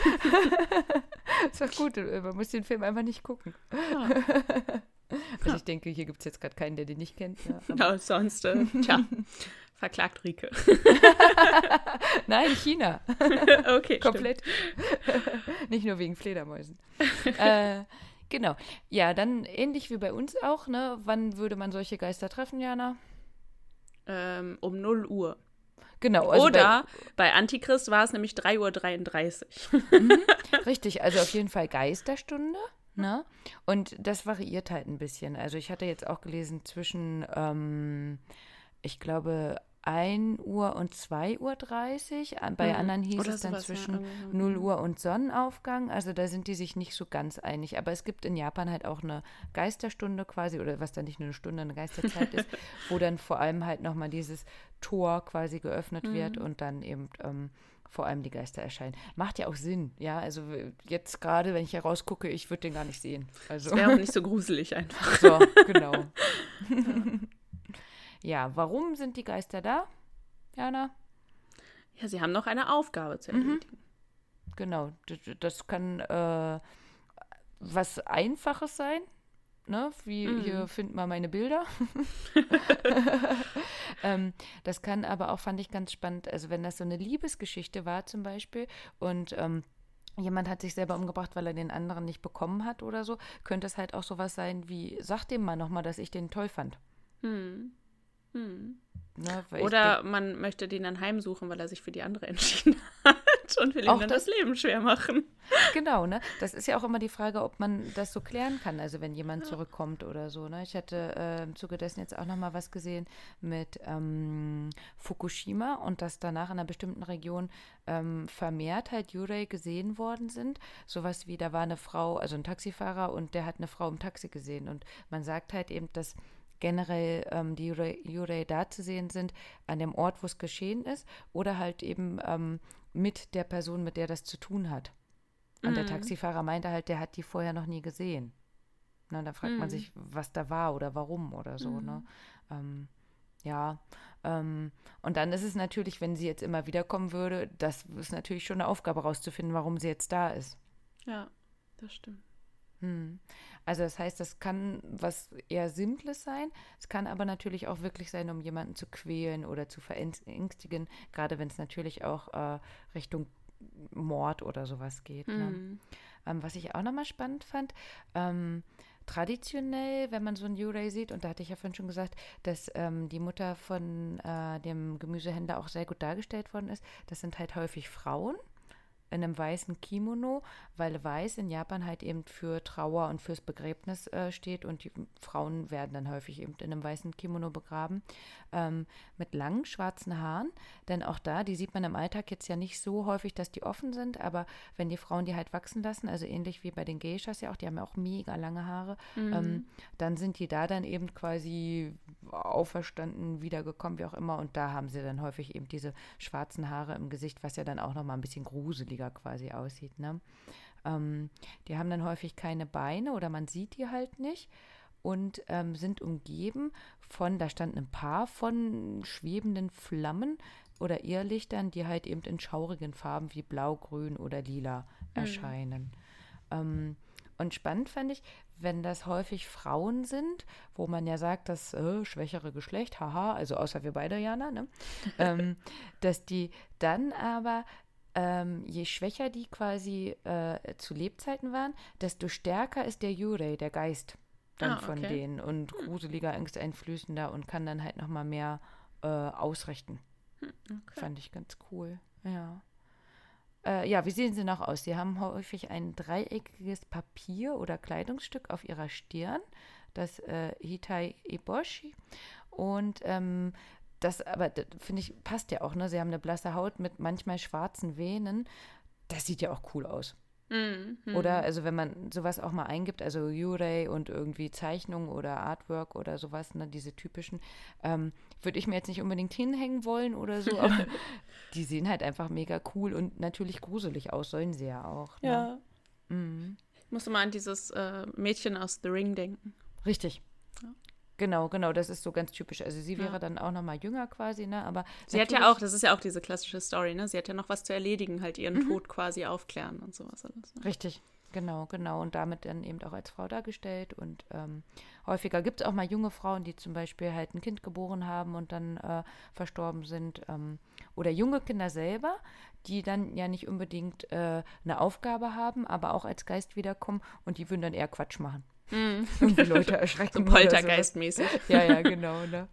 <laughs> ist doch gut, äh, man muss den Film einfach nicht gucken. Ja. <laughs> Also ich denke, hier gibt es jetzt gerade keinen, der den nicht kennt. <laughs> Ja, no, sonst, äh, <laughs> tja, verklagt Rike. <laughs> Nein, China. okay, Komplett. nicht nur wegen Fledermäusen. äh, genau. Ja, dann ähnlich wie bei uns auch, ne? Wann würde man solche Geister treffen, Jana? Ähm, um 0 Uhr. Genau. Also Oder bei, bei, Antichrist war es nämlich 3.33 Uhr. mhm, richtig, also auf jeden Fall Geisterstunde. Ne? Und das variiert halt ein bisschen. Also ich hatte jetzt auch gelesen zwischen, ähm, ich glaube, 1 Uhr und 2 Uhr 30. Bei mhm. anderen hieß Oder es dann zwischen ja. 0 Uhr und Sonnenaufgang. Also da sind die sich nicht so ganz einig. Aber es gibt in Japan halt auch eine Geisterstunde quasi, oder was dann nicht nur eine Stunde, eine Geisterzeit ist, <laughs> wo dann vor allem halt nochmal dieses Tor quasi geöffnet mhm. wird und dann eben ähm, vor allem die Geister erscheinen. Macht ja auch Sinn, ja. Also jetzt gerade, wenn ich hier rausgucke, ich würde den gar nicht sehen. Also. Wäre auch nicht so gruselig einfach. <laughs> So, genau. <laughs> ja, warum sind die Geister da, Jana? Ja, sie haben noch eine Aufgabe zu mhm. erledigen. Mhm. Genau, das kann äh, was Einfaches sein, ne? Wie mhm. hier findet man meine Bilder. <laughs> <laughs> ähm, das kann aber auch, fand ich ganz spannend, also wenn das so eine Liebesgeschichte war zum Beispiel und ähm, jemand hat sich selber umgebracht, weil er den anderen nicht bekommen hat oder so, könnte es halt auch sowas sein wie, sag dem mal nochmal, dass ich den toll fand. Mhm. Hm. Ne, Oder man möchte den dann heimsuchen, weil er sich für die andere entschieden <laughs> hat und will dann das, das, Leben schwer machen. Genau, ne? Das ist ja auch immer die Frage, ob man das so klären kann, also wenn jemand ja. zurückkommt oder so. Ne? Ich hatte äh, im Zuge dessen jetzt auch noch mal was gesehen mit ähm, Fukushima und dass danach in einer bestimmten Region ähm, vermehrt halt Yurei gesehen worden sind. Sowas wie, da war eine Frau, also ein Taxifahrer und der hat eine Frau im Taxi gesehen. Und man sagt halt eben, dass generell ähm, die Jurei da zu sehen sind, an dem Ort, wo es geschehen ist, oder halt eben ähm, mit der Person, mit der das zu tun hat. Und mhm. der Taxifahrer meinte halt, der hat die vorher noch nie gesehen. Na, da fragt mhm. man sich, was da war oder warum oder so. Ne? Mhm. Ne? Ähm, ja, ähm, und dann ist es natürlich, wenn sie jetzt immer wiederkommen würde, das ist natürlich schon eine Aufgabe rauszufinden, warum sie jetzt da ist. Ja, das stimmt. Hm. Also das heißt, das kann was eher Simples sein. Es kann aber natürlich auch wirklich sein, um jemanden zu quälen oder zu verängstigen, gerade wenn es natürlich auch äh, Richtung Mord oder sowas geht. Ne? Mhm. Ähm, was ich auch nochmal spannend fand, ähm, traditionell, wenn man so ein Yurei sieht, und da hatte ich ja vorhin schon gesagt, dass ähm, die Mutter von äh, dem Gemüsehändler auch sehr gut dargestellt worden ist, das sind halt häufig Frauen in einem weißen Kimono, weil weiß in Japan halt eben für Trauer und fürs Begräbnis äh, steht und die Frauen werden dann häufig eben in einem weißen Kimono begraben, ähm, mit langen schwarzen Haaren, denn auch da, die sieht man im Alltag jetzt ja nicht so häufig, dass die offen sind, aber wenn die Frauen die halt wachsen lassen, also ähnlich wie bei den Geishas ja auch, die haben ja auch mega lange Haare, Mhm. ähm, dann sind die da dann eben quasi auferstanden, wiedergekommen, wie auch immer. Und da haben sie dann häufig eben diese schwarzen Haare im Gesicht, was ja dann auch nochmal ein bisschen gruseliger quasi aussieht. Ne? Ähm, die haben dann häufig keine Beine oder man sieht die halt nicht und ähm, sind umgeben von, da stand ein Paar von schwebenden Flammen oder Irrlichtern, die halt eben in schaurigen Farben wie blau, grün oder lila erscheinen. Ähm, und spannend fand ich, wenn das häufig Frauen sind, wo man ja sagt, das äh, schwächere Geschlecht, haha, also außer wir beide, Jana, ne? <laughs> ähm, dass die dann aber, ähm, je schwächer die quasi äh, zu Lebzeiten waren, desto stärker ist der Yurei, der Geist dann Ah, von okay. denen und gruseliger, angsteinflößender und kann dann halt nochmal mehr äh, ausrichten. Okay. Fand ich ganz cool. Ja. Äh, ja, wie sehen sie noch aus? Sie haben häufig ein dreieckiges Papier oder Kleidungsstück auf ihrer Stirn, das äh, Hitai Eboshi. Und ähm, das, aber das finde ich, passt ja auch, ne? Sie haben eine blasse Haut mit manchmal schwarzen Venen. Das sieht ja auch cool aus. Mhm. Oder, also wenn man sowas auch mal eingibt, also Yurei und irgendwie Zeichnung oder Artwork oder sowas, ne, diese typischen, ähm, würde ich mir jetzt nicht unbedingt hinhängen wollen oder so, aber <laughs> die sehen halt einfach mega cool und natürlich gruselig aus, sollen sie ja auch. Ne? Ja. Mhm. Ich musste mal an dieses äh, Mädchen aus The Ring denken. Richtig. Ja. Genau, genau, das ist so ganz typisch. Also sie wäre Ja. dann auch nochmal jünger quasi, ne? Aber Sie hat ja auch, das ist ja auch diese klassische Story, ne? Sie hat ja noch was zu erledigen, halt ihren Tod quasi aufklären und sowas alles. Ne? Richtig, genau, genau. Und damit dann eben auch als Frau dargestellt. Und ähm, häufiger gibt es auch mal junge Frauen, die zum Beispiel halt ein Kind geboren haben und dann äh, verstorben sind. Ähm, oder junge Kinder selber, die dann ja nicht unbedingt äh, eine Aufgabe haben, aber auch als Geist wiederkommen und die würden dann eher Quatsch machen. Irgendwie Leute erschrecken. <laughs> So sowas. Poltergeistmäßig. Ja, ja, genau. Ne?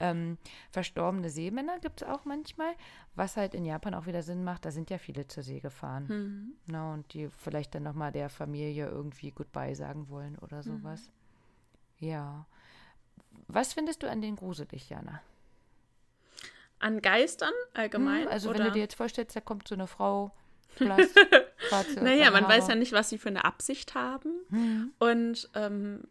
Ähm, verstorbene Seemänner gibt es auch manchmal, was halt in Japan auch wieder Sinn macht. Da sind ja viele zur See gefahren. Mhm. Na, und die vielleicht dann nochmal der Familie irgendwie Goodbye sagen wollen oder sowas. Ja. Was findest du an den gruselig, Jana? An Geistern allgemein? Hm, also oder? wenn du dir jetzt vorstellst, da kommt so eine Frau, <laughs> schwarze Naja, man weiß ja Haare. nicht, was sie für eine Absicht haben. Hm. Und ähm,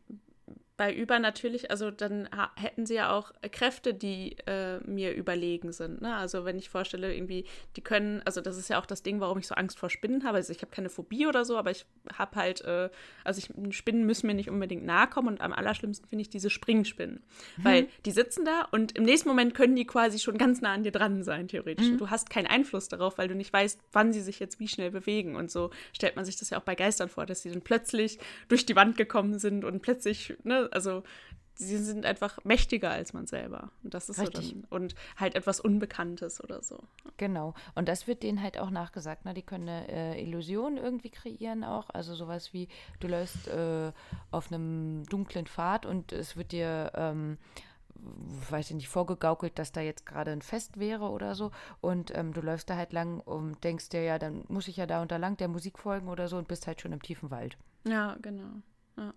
bei Über natürlich, also dann hätten sie ja auch Kräfte, die äh, mir überlegen sind. Ne? Also wenn ich vorstelle, irgendwie, die können, also das ist ja auch das Ding, warum ich so Angst vor Spinnen habe. Also ich habe keine Phobie oder so, aber ich habe halt, äh, also ich, Spinnen müssen mir nicht unbedingt nahe kommen und am allerschlimmsten finde ich diese Springspinnen. Weil die sitzen da und im nächsten Moment können die quasi schon ganz nah an dir dran sein, theoretisch. Und du hast keinen Einfluss darauf, weil du nicht weißt, wann sie sich jetzt wie schnell bewegen. Und so stellt man sich das ja auch bei Geistern vor, dass sie dann plötzlich durch die Wand gekommen sind und plötzlich, ne, also sie sind einfach mächtiger als man selber. Und das ist Richtig. so dann, und halt etwas Unbekanntes oder so. Genau. Und das wird denen halt auch nachgesagt. Ne? Die können eine äh, Illusion irgendwie kreieren auch. Also sowas wie, du läufst äh, auf einem dunklen Pfad und es wird dir, ähm, weiß ich nicht, vorgegaukelt, dass da jetzt gerade ein Fest wäre oder so. Und ähm, du läufst da halt lang und denkst dir, ja, dann muss ich ja da und da lang der Musik folgen oder so und bist halt schon im tiefen Wald. Ja, genau. Ja.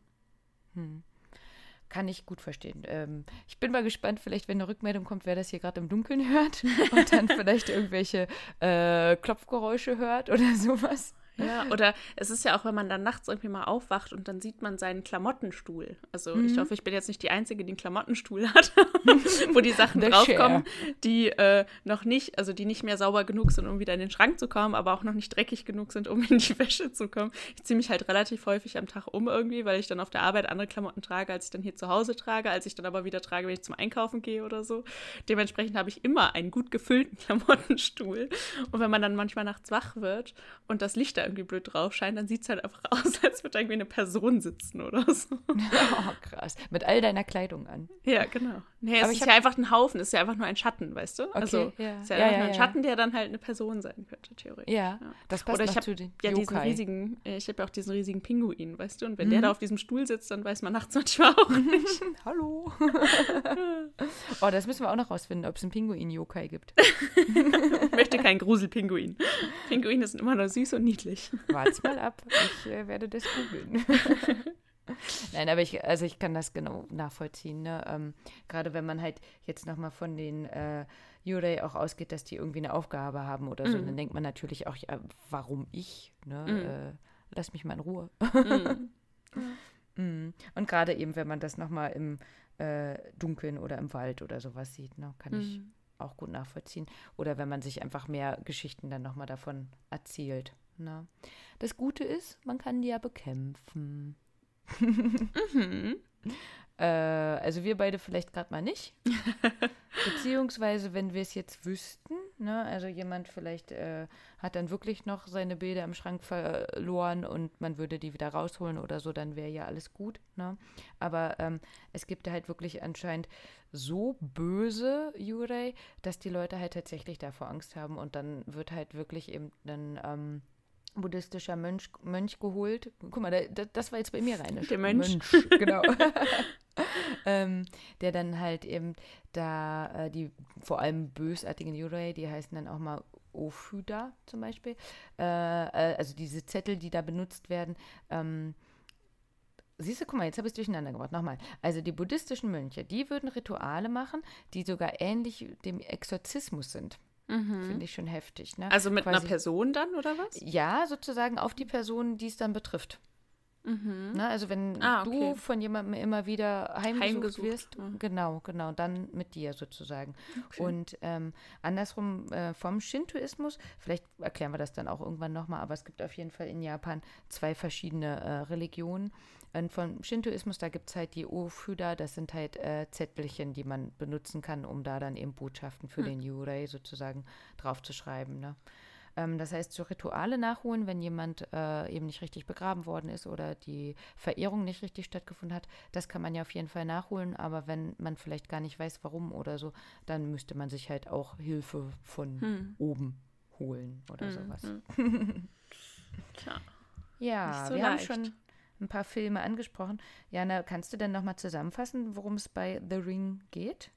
Hm. Kann ich gut verstehen. Ähm, ich bin mal gespannt, vielleicht, wenn eine Rückmeldung kommt, wer das hier gerade im Dunkeln <laughs> hört und dann vielleicht irgendwelche äh, Klopfgeräusche hört oder <laughs> sowas. <laughs> Ja, oder es ist ja auch, wenn man dann nachts irgendwie mal aufwacht und dann sieht man seinen Klamottenstuhl. Also ich hoffe, ich bin jetzt nicht die Einzige, die einen Klamottenstuhl hat, <laughs> wo die Sachen draufkommen, die äh, noch nicht, also die nicht mehr sauber genug sind, um wieder in den Schrank zu kommen, aber auch noch nicht dreckig genug sind, um in die <laughs> Wäsche zu kommen. Ich ziehe mich halt relativ häufig am Tag um irgendwie, weil ich dann auf der Arbeit andere Klamotten trage, als ich dann hier zu Hause trage, als ich dann aber wieder trage, wenn ich zum Einkaufen gehe oder so. Dementsprechend habe ich immer einen gut gefüllten Klamottenstuhl. Und wenn man dann manchmal nachts wach wird und das Licht da irgendwie blöd drauf scheint, dann sieht es halt einfach <laughs> aus, als würde irgendwie eine Person sitzen oder so. <laughs> Oh, krass. Mit all deiner Kleidung an. Ja, genau. Nee, Aber es ist ja einfach ein Haufen, es ist ja einfach nur ein Schatten, weißt du? Okay, also, ja. es ist ja, Ja, einfach ja, nur ein. Schatten, der dann halt eine Person sein könnte, theoretisch. Ja, das passt Oder ich habe zu den ja diesen riesigen, äh, ich habe ja auch diesen riesigen Pinguin, weißt du? Und wenn Mhm. der da auf diesem Stuhl sitzt, dann weiß man nachts <laughs> manchmal auch nicht. Hallo. oh, das müssen wir auch noch rausfinden, ob es einen Pinguin-Yokai gibt. Ich möchte keinen Gruselpinguin. Pinguine sind immer noch süß und niedlich. <laughs> Wart's mal ab. Ich äh, werde das googeln. <laughs> Nein, aber ich, also ich kann das genau nachvollziehen. Ne? Ähm, Gerade wenn man halt jetzt nochmal von den äh, Yurei auch ausgeht, dass die irgendwie eine Aufgabe haben oder so, Mhm. dann denkt man natürlich auch, ja, warum ich? Ne? Mhm. Äh, lass mich mal in Ruhe. <laughs> Mhm. Mhm. Und gerade eben, wenn man das nochmal im äh, Dunkeln oder im Wald oder sowas sieht, ne, kann ich Mhm. auch gut nachvollziehen. Oder wenn man sich einfach mehr Geschichten dann nochmal davon erzählt. Ne? Das Gute ist, man kann die ja bekämpfen. Mhm. <laughs> Äh, also wir beide vielleicht gerade mal nicht. <laughs> Beziehungsweise, wenn wir es jetzt wüssten, ne, also jemand vielleicht äh, hat dann wirklich noch seine Bilder im Schrank verloren und man würde die wieder rausholen oder so, dann wäre ja alles gut. Ne? Aber ähm, es gibt da halt wirklich anscheinend so böse Jurei, dass die Leute halt tatsächlich davor Angst haben und dann wird halt wirklich eben ein ähm, buddhistischer Mönch, Mönch geholt. Guck mal, da, da, das war jetzt bei mir rein. Der Mönch. <laughs> genau. <laughs> ähm, der dann halt eben da äh, die vor allem bösartigen Yurei, die heißen dann auch mal Ofuda zum Beispiel, äh, äh, also diese Zettel, die da benutzt werden, ähm, Siehst du, guck mal, jetzt habe ich es durcheinander gebracht. Nochmal. Also die buddhistischen Mönche, die würden Rituale machen, die sogar ähnlich dem Exorzismus sind. Finde ich schon heftig. Ne? Mhm. Also mit einer Quasi- Person dann, oder was? Ja, sozusagen auf die Person, die es dann betrifft. Mhm. Ne? Also wenn Ah, du okay. von jemandem immer wieder heimgesucht, Heimgesucht, wirst, ja. genau, genau, dann mit dir sozusagen. Okay. Und ähm, andersrum äh, vom Shintoismus, vielleicht erklären wir das dann auch irgendwann nochmal, aber es gibt auf jeden Fall in Japan zwei verschiedene äh, Religionen. Und vom Shintoismus, da gibt es halt die Ofuda, das sind halt äh, Zettelchen, die man benutzen kann, um da dann eben Botschaften für den Yurei sozusagen draufzuschreiben. Ne? Ähm, das heißt, so Rituale nachholen, wenn jemand äh, eben nicht richtig begraben worden ist oder die Verehrung nicht richtig stattgefunden hat, das kann man ja auf jeden Fall nachholen. Aber wenn man vielleicht gar nicht weiß, warum oder so, dann müsste man sich halt auch Hilfe von Hm. oben holen oder Hm, sowas. hm. <laughs> Tja. Ja, Nicht so wir haben leicht. schon ein paar Filme angesprochen. Jana, kannst du denn nochmal zusammenfassen, worum es bei The Ring geht?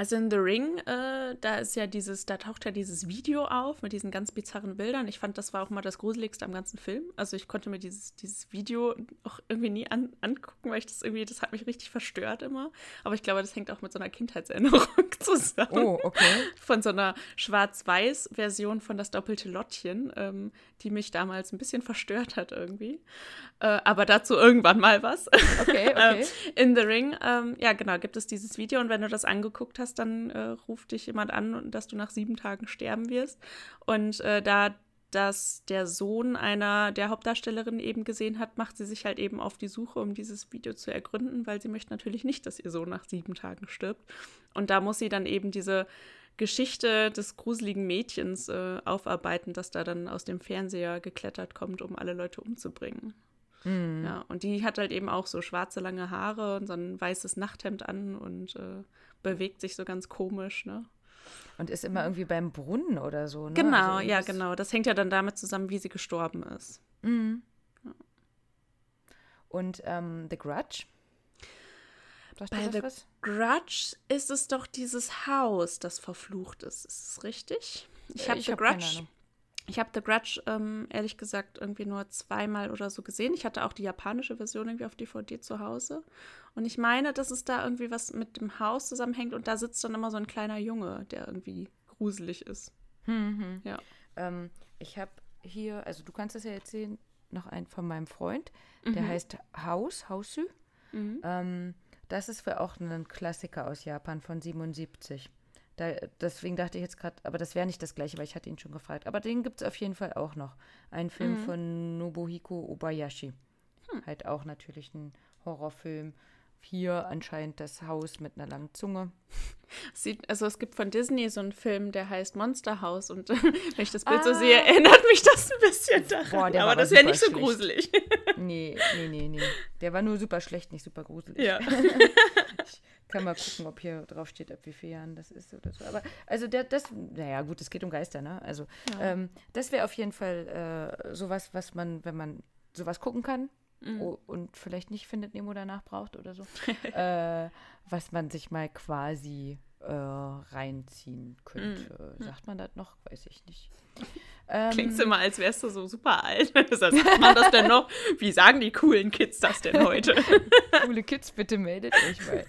Also in The Ring, äh, da ist ja dieses, da taucht ja dieses Video auf mit diesen ganz bizarren Bildern. Ich fand, das war auch mal das Gruseligste am ganzen Film. Also ich konnte mir dieses, dieses Video auch irgendwie nie an, angucken, weil ich das irgendwie, das hat mich richtig verstört immer. Aber ich glaube, das hängt auch mit so einer Kindheitserinnerung <laughs> zusammen. Oh, okay. Von so einer Schwarz-Weiß-Version von Das doppelte Lottchen, ähm, die mich damals ein bisschen verstört hat irgendwie. Äh, aber dazu irgendwann mal was. Okay, <laughs> okay. In The Ring, ähm, ja genau, gibt es dieses Video und wenn du das angeguckt hast, dann äh, ruft dich jemand an, dass du nach sieben Tagen sterben wirst. Und äh, da das der Sohn einer der Hauptdarstellerin eben gesehen hat, macht sie sich halt eben auf die Suche, um dieses Video zu ergründen, weil sie möchte natürlich nicht, dass ihr Sohn nach sieben Tagen stirbt. Und da muss sie dann eben diese Geschichte des gruseligen Mädchens äh, aufarbeiten, das da dann aus dem Fernseher geklettert kommt, um alle Leute umzubringen. Hm. Ja, und die hat halt eben auch so schwarze lange Haare und so ein weißes Nachthemd an und äh, bewegt sich so ganz komisch, ne? Und ist immer irgendwie beim Brunnen oder so, ne? Genau, Also ja, genau. Das hängt ja dann damit zusammen, wie sie gestorben ist. Mhm. Und ähm, The Grudge? Sagt Bei The was? Grudge ist es doch dieses Haus, das verflucht ist. Ist es richtig? Ich habe Ich The hab Grudge. Ahnung. Ich habe The Grudge ähm, ehrlich gesagt irgendwie nur zweimal oder so gesehen. Ich hatte auch die japanische Version irgendwie auf DVD zu Hause. Und ich meine, dass es da irgendwie was mit dem Haus zusammenhängt und da sitzt dann immer so ein kleiner Junge, der irgendwie gruselig ist. Mhm. Ja. Ähm, ich habe hier, also du kannst das ja jetzt sehen, noch einen von meinem Freund, der Mhm. heißt Haus, Hausu. Mhm. Ähm, das ist für auch ein Klassiker aus Japan von 77. Da, deswegen dachte ich jetzt gerade, aber das wäre nicht das gleiche, weil ich hatte ihn schon gefragt. Aber den gibt es auf jeden Fall auch noch. Ein Film Mhm. von Nobuhiko Obayashi. Halt auch natürlich ein Horrorfilm, hier anscheinend das Haus mit einer langen Zunge. <laughs> Sieht, also es gibt von Disney so einen Film, der heißt Monster House und <laughs> wenn ich das Bild ah. so sehe, erinnert mich das ein bisschen daran. Boah, aber, das wäre nicht so schlecht. gruselig. <laughs> Nee, nee, nee, nee. Der war nur super schlecht, nicht super gruselig. Ja. ich kann mal gucken, ob hier drauf steht, ab wie vielen Jahren das ist oder so. Aber also der, das, naja gut, es geht um Geister, ne? Also ja. ähm, das wäre auf jeden Fall äh, sowas, was man, wenn man sowas gucken kann, mhm. und vielleicht nicht findet Nemo danach braucht oder so, <laughs> äh, was man sich mal quasi äh, reinziehen könnte. Mhm. Sagt man das noch? Weiß ich nicht. <laughs> Klingt ähm, immer, als wärst du so super alt. <laughs> Sagt man das denn noch? Wie sagen die coolen Kids das denn heute? Coole Kids, bitte meldet euch mal.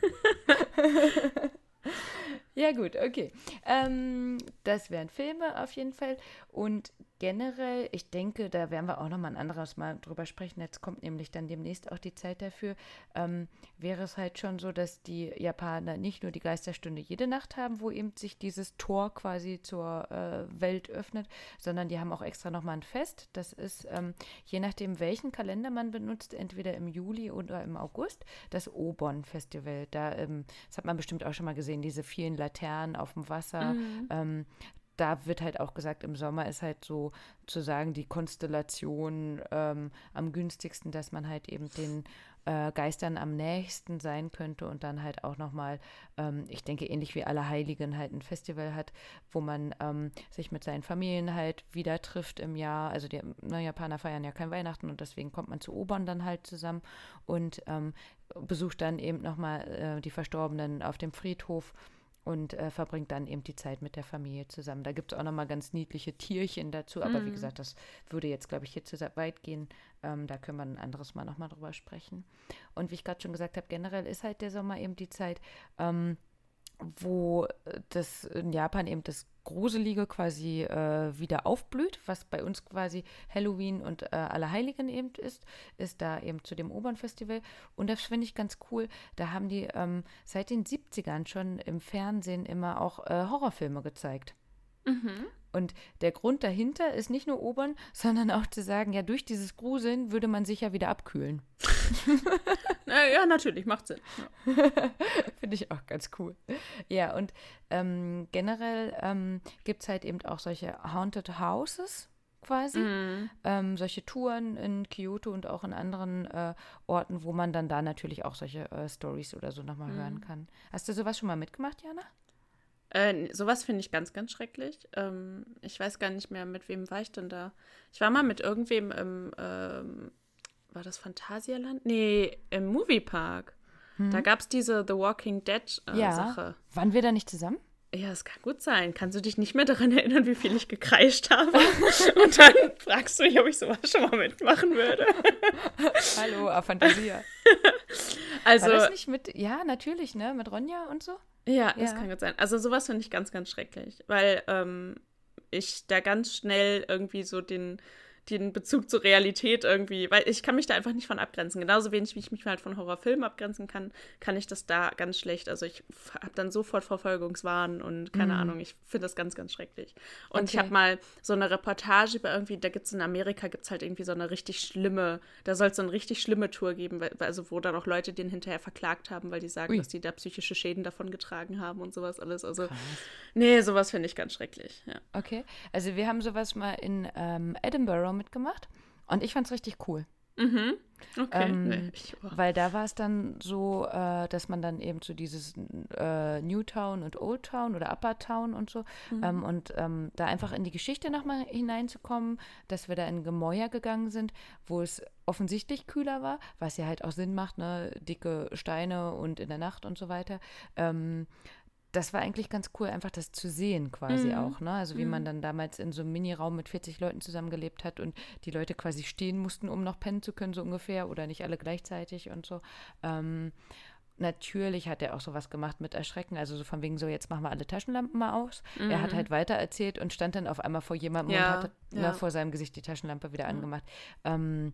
Ja, gut, okay. Ähm, das wären Filme auf jeden Fall. Und generell, ich denke, da werden wir auch noch mal ein anderes Mal drüber sprechen. Jetzt kommt nämlich dann demnächst auch die Zeit dafür. Ähm, wäre es halt schon so, dass die Japaner nicht nur die Geisterstunde jede Nacht haben, wo eben sich dieses Tor quasi zur äh, Welt öffnet, sondern die haben auch extra noch mal ein Fest. Das ist, ähm, je nachdem, welchen Kalender man benutzt, entweder im Juli oder im August, das Obon-Festival. Da, ähm, das hat man bestimmt auch schon mal gesehen, diese vielen Laternen auf dem Wasser. Mhm. Da wird halt auch gesagt, im Sommer ist halt so zu sagen, die Konstellation ähm, am günstigsten, dass man halt eben den äh, Geistern am nächsten sein könnte und dann halt auch nochmal, ähm, ich denke, ähnlich wie alle Heiligen halt ein Festival hat, wo man ähm, sich mit seinen Familien halt wieder trifft im Jahr. Also die na, Japaner feiern ja kein Weihnachten und deswegen kommt man zu Obern dann halt zusammen und ähm, besucht dann eben nochmal äh, die Verstorbenen auf dem Friedhof und äh, verbringt dann eben die Zeit mit der Familie zusammen. Da gibt es auch nochmal ganz niedliche Tierchen dazu, aber mm. wie mhm. gesagt, das würde jetzt, glaube ich, hier zu weit gehen. Ähm, da können wir ein anderes Mal nochmal drüber sprechen. Und wie ich gerade schon gesagt habe, generell ist halt der Sommer eben die Zeit, ähm, wo das in Japan eben das Gruselige quasi äh, wieder aufblüht, was bei uns quasi Halloween und äh, Allerheiligen eben ist, ist da eben zu dem Obernfestival. Und das finde ich ganz cool. Da haben die ähm, seit den 70ern schon im Fernsehen immer auch äh, Horrorfilme gezeigt. Mhm. Und der Grund dahinter ist nicht nur Obern, sondern auch zu sagen, ja, durch dieses Gruseln würde man sich ja wieder abkühlen. <laughs> ja, natürlich, macht Sinn. Ja. <laughs> Finde ich auch ganz cool. Ja, und ähm, generell ähm, gibt es halt eben auch solche Haunted Houses quasi. Mhm. Ähm, solche Touren in Kyoto und auch in anderen äh, Orten, wo man dann da natürlich auch solche äh, Stories oder so nochmal mhm. hören kann. Hast du sowas schon mal mitgemacht, Jana? Äh, sowas finde ich ganz, ganz schrecklich. Ähm, ich weiß gar nicht mehr, mit wem war ich denn da. Ich war mal mit irgendwem im, ähm, war das Phantasialand? Nee, im Moviepark. Hm. Da gab es diese The Walking Dead äh, ja. Sache. Waren wir da nicht zusammen? Ja, es kann gut sein. Kannst du dich nicht mehr daran erinnern, wie viel ich gekreischt habe? <laughs> Und dann fragst du mich, ob ich sowas schon mal mitmachen würde. <laughs> Hallo, Aphantasia. <laughs> Also, War das nicht mit, ja, natürlich, ne, mit Ronja und so? Ja, das ja. kann gut sein. Also sowas finde ich ganz, ganz schrecklich, weil ähm, ich da ganz schnell irgendwie so den den Bezug zur Realität irgendwie, weil ich kann mich da einfach nicht von abgrenzen. Genauso wenig, wie ich mich halt von Horrorfilmen abgrenzen kann, kann ich das da ganz schlecht. Also ich habe dann sofort Verfolgungswahn und keine mhm. Ahnung, ich finde das ganz, ganz schrecklich. Und okay. ich habe mal so eine Reportage über irgendwie, da gibt es in Amerika, gibt es halt irgendwie so eine richtig schlimme, da soll es so eine richtig schlimme Tour geben, also wo dann auch Leute den hinterher verklagt haben, weil die sagen, Ui. dass die da psychische Schäden davon getragen haben und sowas alles. Also, Krass. nee, sowas finde ich ganz schrecklich, ja. Okay, also wir haben sowas mal in ähm, Edinburgh mitgemacht und ich fand es richtig cool. Mhm. Okay. Ähm, nee, weil da war es dann so, äh, dass man dann eben so dieses äh, Newtown und Old Town oder Upper Town und so mhm. ähm, und ähm, da einfach in die Geschichte nochmal hineinzukommen, dass wir da in Gemäuer gegangen sind, wo es offensichtlich kühler war, was ja halt auch Sinn macht, ne, dicke Steine und in der Nacht und so weiter. Ähm, das war eigentlich ganz cool, einfach das zu sehen quasi mhm. auch, ne? Also wie mhm. man dann damals in so einem Miniraum mit 40 Leuten zusammengelebt hat und die Leute quasi stehen mussten, um noch pennen zu können, so ungefähr, oder nicht alle gleichzeitig und so. Ähm, natürlich hat er auch sowas gemacht mit Erschrecken, also so von wegen so, jetzt machen wir alle Taschenlampen mal aus. Mhm. Er hat mhm. halt weiter erzählt und stand dann auf einmal vor jemandem ja, und hat ja. ne, vor seinem Gesicht die Taschenlampe wieder angemacht. Ähm,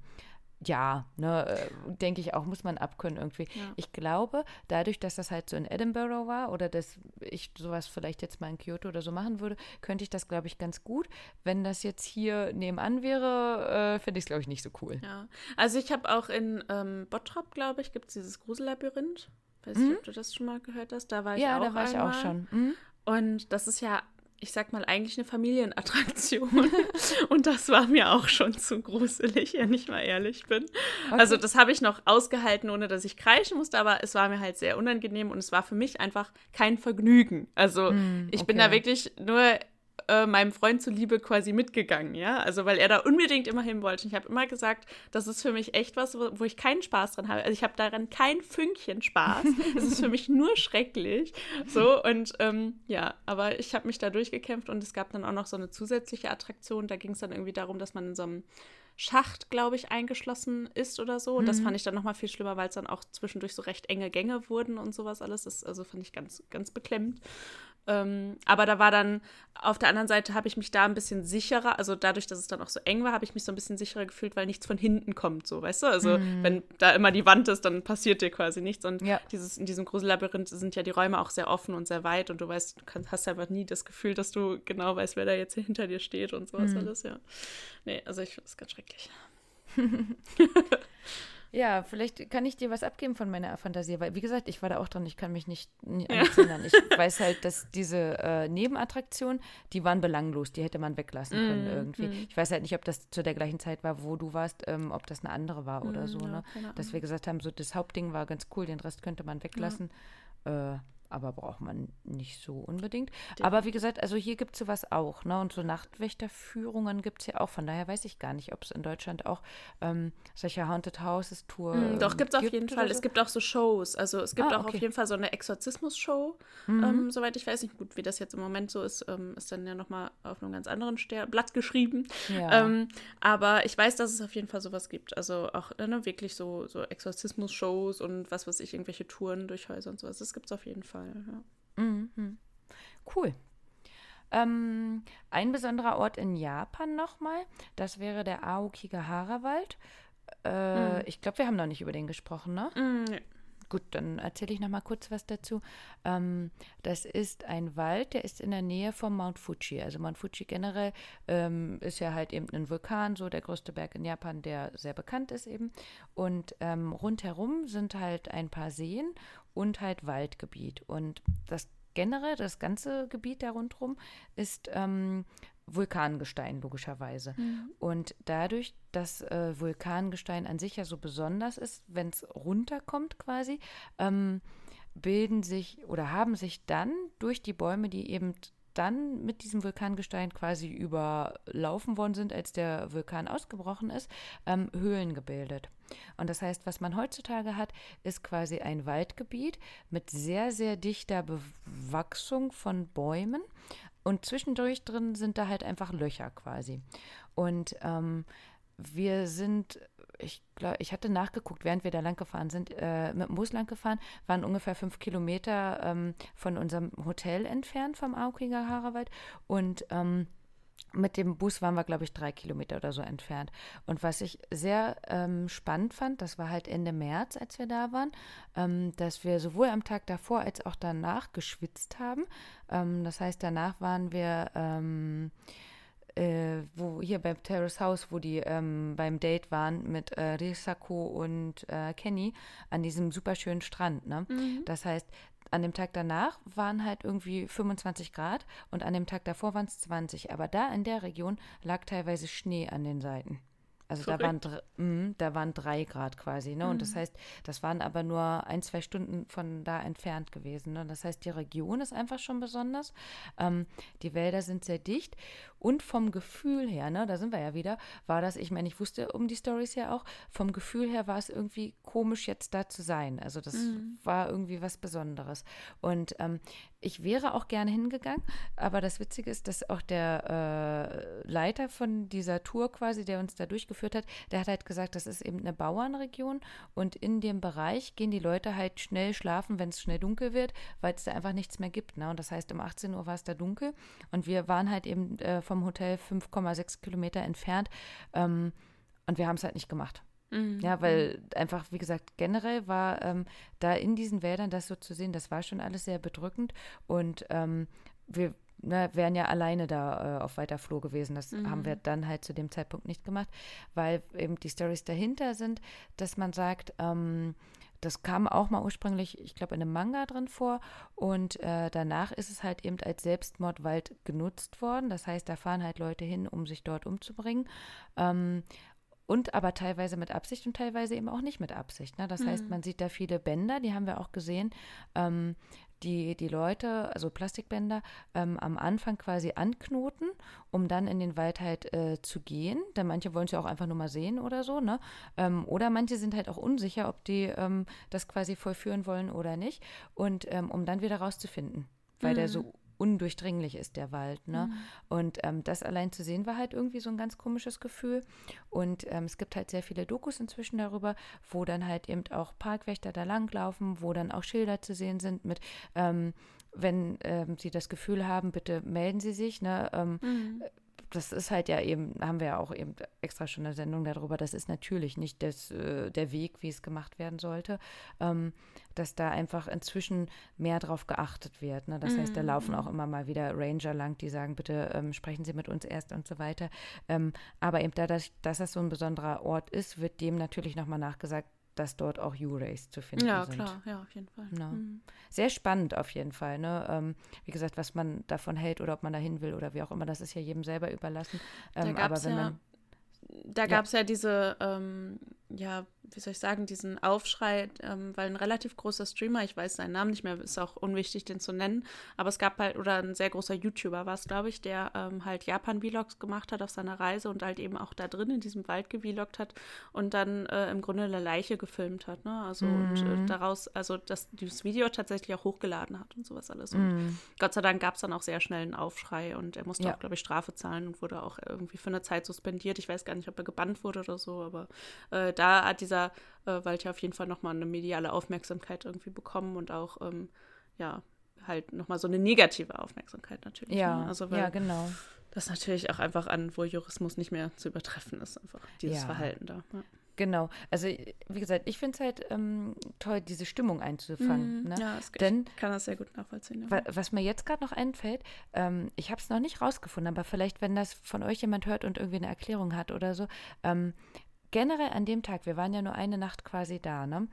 ja, ne, äh, denke ich auch, muss man abkönnen irgendwie. Ja. Ich glaube, dadurch, dass das halt so in Edinburgh war oder dass ich sowas vielleicht jetzt mal in Kyoto oder so machen würde, könnte ich das, glaube ich, ganz gut. Wenn das jetzt hier nebenan wäre, äh, finde ich es, glaube ich, nicht so cool. Ja, also ich habe auch in ähm, Bottrop, glaube ich, gibt es dieses Grusellabyrinth. Weiß Mhm. nicht, ob du das schon mal gehört hast. Da war ich Ja, auch da war ich einmal. auch schon. Mhm. Und das ist ja, ich sag mal, eigentlich eine Familienattraktion. <laughs> Und das war mir auch schon zu gruselig, wenn ich mal ehrlich bin. Also das habe ich noch ausgehalten, ohne dass ich kreischen musste, aber es war mir halt sehr unangenehm und es war für mich einfach kein Vergnügen. Also Hm, ich bin okay. da wirklich nur äh, meinem Freund zuliebe quasi mitgegangen, ja. Also weil er da unbedingt immer hin wollte. Und ich habe immer gesagt, das ist für mich echt was, wo, wo ich keinen Spaß dran habe. Also ich habe daran kein Fünkchen Spaß. Es ist für mich <laughs> nur schrecklich. So und ähm, ja, aber ich habe mich da durchgekämpft und es gab dann auch noch so eine zusätzliche Attraktion. Da ging es dann irgendwie darum, dass man in so einem Schacht, glaube ich, eingeschlossen ist oder so. Und das fand ich dann noch mal viel schlimmer, weil es dann auch zwischendurch so recht enge Gänge wurden und sowas alles. Das also fand ich ganz, ganz beklemmend. Ähm, aber da war dann, auf der anderen Seite habe ich mich da ein bisschen sicherer, also dadurch, dass es dann auch so eng war, habe ich mich so ein bisschen sicherer gefühlt, weil nichts von hinten kommt, so, weißt du? Also, wenn da immer die Wand ist, dann passiert dir quasi nichts. Und Ja. dieses, in diesem Grusellabyrinth sind ja die Räume auch sehr offen und sehr weit und du weißt, du kannst, hast einfach nie das Gefühl, dass du genau weißt, wer da jetzt hinter dir steht und sowas alles, ja. Nee, also ich finde das ganz schrecklich. <laughs> Ja, vielleicht kann ich dir was abgeben von meiner Fantasie, weil wie gesagt, ich war da auch dran, ich kann mich nicht, nicht nichts erinnern. Ich <laughs> weiß halt, dass diese äh, Nebenattraktionen, die waren belanglos, die hätte man weglassen können Mm, irgendwie. Ich weiß halt nicht, ob das zu der gleichen Zeit war, wo du warst, ähm, ob das eine andere war oder so, Mm, ja, ne? Dass wir gesagt haben, so das Hauptding war ganz cool, den Rest könnte man weglassen. Äh, aber braucht man nicht so unbedingt. Aber wie gesagt, also hier gibt es sowas auch, ne? Und so Nachtwächterführungen gibt es ja auch. Von daher weiß ich gar nicht, ob es in Deutschland auch ähm, solche Haunted Houses Tour Mm, Doch, ähm, gibt es auf jeden Fall. so. Es gibt auch so Shows. Also es gibt Ah, auch auf okay. jeden Fall so eine Exorzismus-Show, Mhm. ähm, soweit ich weiß. Nicht gut, wie das jetzt im Moment so ist, ähm, ist dann ja nochmal auf einem ganz anderen Ster Blatt geschrieben. Ja. Ähm, aber ich weiß, dass es auf jeden Fall sowas gibt. Also auch ne, wirklich so, so Exorzismus-Shows und was weiß ich, irgendwelche Touren durch Häuser und sowas. Das gibt es auf jeden Fall. Ja. Mhm. Cool. Ähm, ein besonderer Ort in Japan nochmal, das wäre der Aokigahara-Wald. Äh, Ich glaube, wir haben noch nicht über den gesprochen, ne? Nee. Gut, dann erzähle ich noch mal kurz was dazu. Ähm, das ist ein Wald, der ist in der Nähe vom Mount Fuji. Also Mount Fuji generell ähm, ist ja halt eben ein Vulkan, so der größte Berg in Japan, der sehr bekannt ist eben. Und ähm, rundherum sind halt ein paar Seen und halt Waldgebiet. Und das generell, das ganze Gebiet da rundherum ist ähm, Vulkangestein, logischerweise. Und dadurch, dass äh, Vulkangestein an sich ja so besonders ist, wenn es runterkommt quasi, ähm, bilden sich oder haben sich dann durch die Bäume, die eben dann mit diesem Vulkangestein quasi überlaufen worden sind, als der Vulkan ausgebrochen ist, ähm, Höhlen gebildet. Und das heißt, was man heutzutage hat, ist quasi ein Waldgebiet mit sehr, sehr dichter Bewachsung von Bäumen. Und zwischendurch drin sind da halt einfach Löcher quasi. Und ähm, wir sind, ich glaube, ich hatte nachgeguckt, während wir da lang gefahren sind, äh, mit dem Bus lang gefahren, waren ungefähr fünf Kilometer ähm, von unserem Hotel entfernt vom Aokigahara-Wald. Und ähm, mit dem Bus waren wir, glaube ich, drei Kilometer oder so entfernt. Und was ich sehr ähm, spannend fand, das war halt Ende März, als wir da waren, ähm, dass wir sowohl am Tag davor als auch danach geschwitzt haben. Ähm, das heißt, danach waren wir ähm, äh, wo hier beim Terrace House, wo die ähm, beim Date waren mit äh, Risako und äh, Kenny an diesem super schönen Strand. Ne? Das heißt, an dem Tag danach waren halt irgendwie 25 Grad und an dem Tag davor waren es 20. Aber da in der Region lag teilweise Schnee an den Seiten. Also da waren, mm, da waren drei Grad quasi. Ne? Und das heißt, das waren aber nur ein, zwei Stunden von da entfernt gewesen. Ne? Das heißt, die Region ist einfach schon besonders. Ähm, die Wälder sind sehr dicht. Und vom Gefühl her, ne, da sind wir ja wieder, war das, ich meine, ich wusste um die Stories ja auch, vom Gefühl her war es irgendwie komisch, jetzt da zu sein. Also das war irgendwie was Besonderes. Und ähm, ich wäre auch gerne hingegangen, aber das Witzige ist, dass auch der äh, Leiter von dieser Tour quasi, der uns da durchgeführt hat, der hat halt gesagt, das ist eben eine Bauernregion und in dem Bereich gehen die Leute halt schnell schlafen, wenn es schnell dunkel wird, weil es da einfach nichts mehr gibt. Ne? Und das heißt, um 18 Uhr war es da dunkel und wir waren halt eben äh, vom Hotel 5,6 Kilometer entfernt ähm, und wir haben es halt nicht gemacht. Mhm. Ja, weil einfach, wie gesagt, generell war ähm, da in diesen Wäldern das so zu sehen, das war schon alles sehr bedrückend. Und ähm, wir ne, wären ja alleine da äh, auf weiter Flur gewesen. Das mhm. haben wir dann halt zu dem Zeitpunkt nicht gemacht, weil eben die Stories dahinter sind, dass man sagt, ähm, das kam auch mal ursprünglich, ich glaube, in einem Manga drin vor. Und äh, danach ist es halt eben als Selbstmordwald genutzt worden. Das heißt, da fahren halt Leute hin, um sich dort umzubringen. Ähm, und aber teilweise mit Absicht und teilweise eben auch nicht mit Absicht. Ne? Das mhm. heißt, man sieht da viele Bänder, die haben wir auch gesehen, ähm, die die Leute, also Plastikbänder, ähm, am Anfang quasi anknoten, um dann in den Wald halt äh, zu gehen. Denn manche wollen es ja auch einfach nur mal sehen oder so, ne? Ähm, oder manche sind halt auch unsicher, ob die ähm, das quasi vollführen wollen oder nicht. Und ähm, um dann wieder rauszufinden, weil mhm. der so undurchdringlich ist, der Wald. Ne? Mhm. Und ähm, das allein zu sehen war halt irgendwie so ein ganz komisches Gefühl. Und ähm, es gibt halt sehr viele Dokus inzwischen darüber, wo dann halt eben auch Parkwächter da langlaufen, wo dann auch Schilder zu sehen sind mit ähm, wenn ähm, Sie das Gefühl haben, bitte melden Sie sich. Ne? Ähm, mhm das ist halt ja eben, haben wir ja auch eben extra schon eine Sendung darüber, das ist natürlich nicht das, äh, der Weg, wie es gemacht werden sollte, ähm, dass da einfach inzwischen mehr drauf geachtet wird. Ne? Das mhm. heißt, da laufen auch mhm. immer mal wieder Ranger lang, die sagen, bitte ähm, sprechen Sie mit uns erst und so weiter. Ähm, aber eben da, dass, dass das so ein besonderer Ort ist, wird dem natürlich nochmal nachgesagt, dass dort auch U-Rays zu finden ja, sind. Ja, klar, ja, auf jeden Fall. Ja. Mhm. Sehr spannend auf jeden Fall. Ne? Ähm, wie gesagt, was man davon hält oder ob man dahin will oder wie auch immer, das ist ja jedem selber überlassen. Ähm, aber wenn ja, man da gab es ja. ja, diese ähm, ja, wie soll ich sagen, diesen Aufschrei, ähm, weil ein relativ großer Streamer, ich weiß seinen Namen nicht mehr, ist auch unwichtig, den zu nennen, aber es gab halt, oder ein sehr großer YouTuber war es, glaube ich, der ähm, halt Japan-Vlogs gemacht hat auf seiner Reise und halt eben auch da drin in diesem Wald gevloggt hat und dann äh, im Grunde eine Leiche gefilmt hat, ne? Also mhm. und äh, daraus, also das, dieses Video tatsächlich auch hochgeladen hat und sowas alles. Und mhm. Gott sei Dank gab es dann auch sehr schnell einen Aufschrei und er musste ja. auch, glaube ich, Strafe zahlen und wurde auch irgendwie für eine Zeit suspendiert. Ich weiß gar nicht, ob er gebannt wurde oder so, aber äh, da hat dieser äh, Wald auf jeden Fall nochmal eine mediale Aufmerksamkeit irgendwie bekommen und auch, ähm, ja, halt nochmal so eine negative Aufmerksamkeit natürlich. Ja, ne? also, ja genau. Das natürlich auch einfach an Voyeurismus nicht mehr zu übertreffen ist, einfach dieses ja. Verhalten da. Ja. Genau, also wie gesagt, ich finde es halt ähm, toll, diese Stimmung einzufangen. Mm, ne? Ja, es, Denn, ich kann das sehr gut nachvollziehen. Ja. Was mir jetzt gerade noch einfällt, ähm, ich habe es noch nicht rausgefunden, aber vielleicht, wenn das von euch jemand hört und irgendwie eine Erklärung hat oder so, ähm, generell an dem Tag, wir waren ja nur eine Nacht quasi da, ne?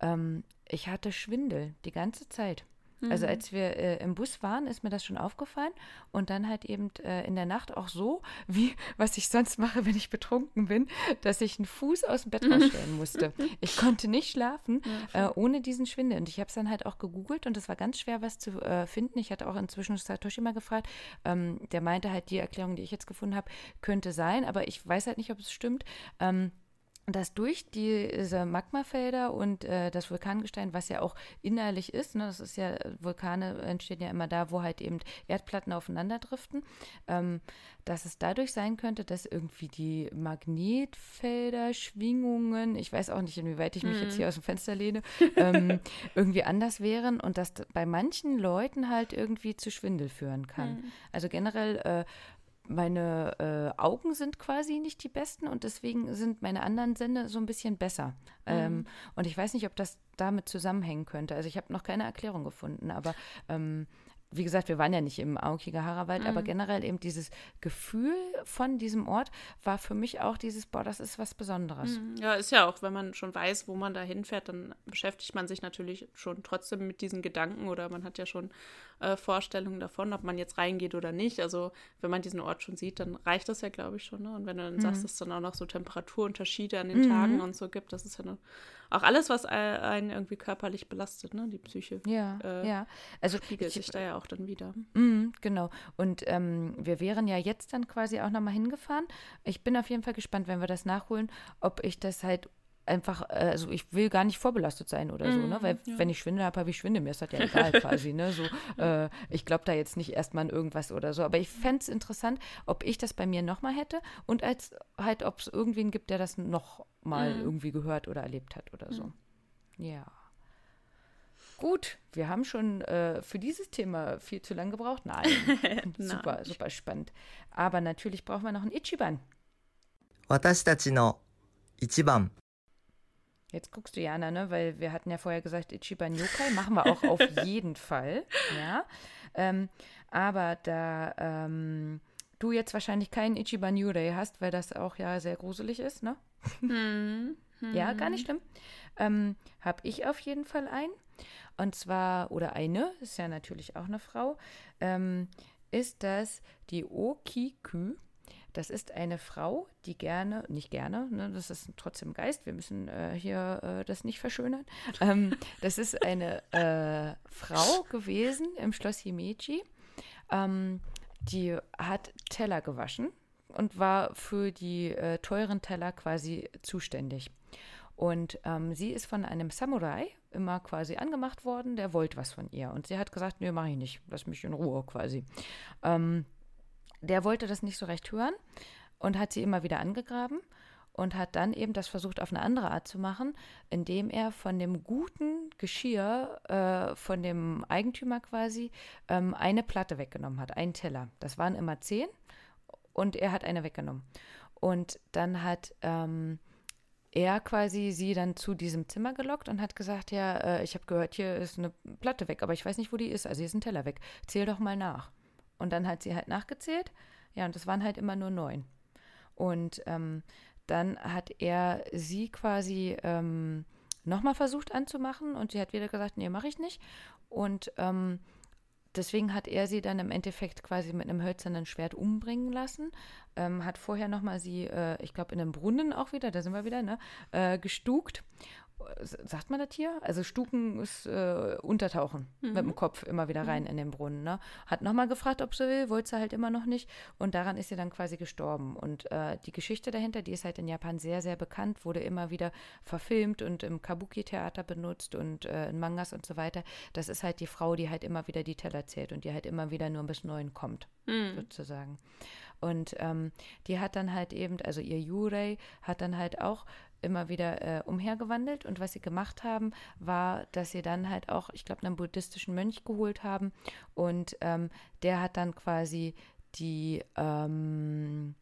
Ähm, ich hatte Schwindel die ganze Zeit. Also mhm. Also als wir äh, im Bus waren, ist mir das schon aufgefallen und dann halt eben äh, in der Nacht auch so, <laughs> wie was ich sonst mache, wenn ich betrunken bin, dass ich einen Fuß aus dem Bett rausstellen musste. <laughs> Ich konnte nicht schlafen ja, äh, ohne diesen Schwindel und ich habe es dann halt auch gegoogelt und es war ganz schwer, was zu äh, finden. Ich hatte auch inzwischen Satoshi mal gefragt, ähm, der meinte halt, die Erklärung, die ich jetzt gefunden habe, könnte sein, aber ich weiß halt nicht, ob es stimmt. Ähm, dass durch diese Magmafelder und äh, das Vulkangestein, was ja auch innerlich ist, ne, das ist ja, Vulkane entstehen ja immer da, wo halt eben Erdplatten aufeinander driften, ähm, dass es dadurch sein könnte, dass irgendwie die Magnetfelder, Schwingungen, ich weiß auch nicht, inwieweit ich mich mhm. jetzt hier aus dem Fenster lehne, <laughs> ähm, irgendwie anders wären und dass bei manchen Leuten halt irgendwie zu Schwindel führen kann. Mhm. Also generell äh, meine äh, Augen sind quasi nicht die besten und deswegen sind meine anderen Sinne so ein bisschen besser. Mhm. Ähm, und ich weiß nicht, ob das damit zusammenhängen könnte. Also ich habe noch keine Erklärung gefunden, aber ähm, wie gesagt, wir waren ja nicht im Aokigahara-Wald, mhm. aber generell eben dieses Gefühl von diesem Ort war für mich auch dieses, boah, das ist was Besonderes. Mhm. Ja, ist ja auch, wenn man schon weiß, wo man da hinfährt, dann beschäftigt man sich natürlich schon trotzdem mit diesen Gedanken oder man hat ja schon äh, Vorstellungen davon, ob man jetzt reingeht oder nicht. Also wenn man diesen Ort schon sieht, dann reicht das ja, glaube ich, schon. Ne? Und wenn du dann mhm. sagst, dass es dann auch noch so Temperaturunterschiede an den Tagen mhm. und so gibt, das ist ja auch alles, was einen irgendwie körperlich belastet, ne, die Psyche. Ja, äh, ja. Also spiegelt ich, sich da ja auch dann wieder. Mm, genau. Und ähm, wir wären ja jetzt dann quasi auch nochmal hingefahren. Ich bin auf jeden Fall gespannt, wenn wir das nachholen, ob ich das halt einfach, äh, also ich will gar nicht vorbelastet sein oder so, ne? Mhm, Weil ja. wenn ich Schwindel habe, habe ich Schwindel. Mir ist das ja egal quasi, ne? So, <laughs> äh, ich glaube da jetzt nicht erstmal an irgendwas oder so. Aber ich fände es interessant, ob ich das bei mir nochmal hätte und als halt, ob es irgendwen gibt, der das noch mal mhm. irgendwie gehört oder erlebt hat oder so. Mhm. Ja. Gut, wir haben schon äh, für dieses Thema viel zu lange gebraucht. <laughs> Nein, super, super spannend. Aber natürlich brauchen wir noch ein Ichiban. 私たちの一番 Jetzt guckst du, Jana, ne? Weil wir hatten ja vorher gesagt, Ichiban Yokai machen wir auch auf <laughs> jeden Fall. Ja. Ähm, aber da ähm, du jetzt wahrscheinlich keinen Ichiban Yurei hast, weil das auch ja sehr gruselig ist, ne? Hm. Ja, gar nicht schlimm. Ähm, Habe ich auf jeden Fall einen. Und zwar, oder eine, ist ja natürlich auch eine Frau, ähm, ist das die Okikü. Das ist eine Frau, die gerne, nicht gerne, ne, das ist trotzdem Geist, wir müssen äh, hier äh, das nicht verschönern. <laughs> Ähm, das ist eine äh, Frau gewesen im Schloss Himeji. Ähm, die hat Teller gewaschen und war für die äh, teuren Teller quasi zuständig. Und ähm, sie ist von einem Samurai immer quasi angemacht worden, der wollte was von ihr. Und sie hat gesagt, nee, mach ich nicht, lass mich in Ruhe quasi. Ähm, der wollte das nicht so recht hören und hat sie immer wieder angegraben und hat dann eben das versucht auf eine andere Art zu machen, indem er von dem guten Geschirr äh, von dem Eigentümer quasi ähm, eine Platte weggenommen hat, einen Teller. Das waren immer zehn und er hat eine weggenommen. Und dann hat ähm, er quasi sie dann zu diesem Zimmer gelockt und hat gesagt, ja, äh, ich habe gehört, hier ist eine Platte weg, aber ich weiß nicht, wo die ist. Also hier ist ein Teller weg. Zähl doch mal nach. Und dann hat sie halt nachgezählt. Ja, und das waren halt immer nur neun. Und ähm, dann hat er sie quasi ähm, nochmal versucht anzumachen und sie hat wieder gesagt, nee, mache ich nicht. Und ähm, deswegen hat er sie dann im Endeffekt quasi mit einem hölzernen Schwert umbringen lassen. Ähm, hat vorher nochmal sie, äh, ich glaube, in einem Brunnen auch wieder, da sind wir wieder, ne, äh, gestukt sagt man das hier? Also Stuken ist äh, Untertauchen mhm. mit dem Kopf immer wieder rein mhm. in den Brunnen. Ne? Hat nochmal gefragt, ob sie will, wollte sie halt immer noch nicht. Und daran ist sie dann quasi gestorben. Und äh, die Geschichte dahinter, die ist halt in Japan sehr, sehr bekannt, wurde immer wieder verfilmt und im Kabuki-Theater benutzt und äh, in Mangas und so weiter. Das ist halt die Frau, die halt immer wieder die Teller zählt und die halt immer wieder nur bis neun kommt, mhm. sozusagen. Und ähm, die hat dann halt eben, also ihr Yurei hat dann halt auch immer wieder äh, umhergewandelt und was sie gemacht haben, war, dass sie dann halt auch, ich glaube, einen buddhistischen Mönch geholt haben und ähm, der hat dann quasi die, ähm,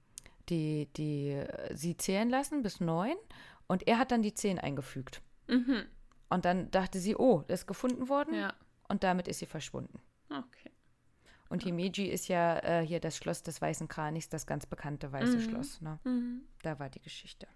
die, die, sie zählen lassen bis neun und er hat dann die zehn eingefügt. Mhm. Und dann dachte sie, oh, das ist gefunden worden Ja. und damit ist sie verschwunden. Okay. Und Himeji ist ja äh, hier das Schloss des Weißen Kranichs, das ganz bekannte Weiße Mhm. Schloss. Ne? Mhm. Da war die Geschichte.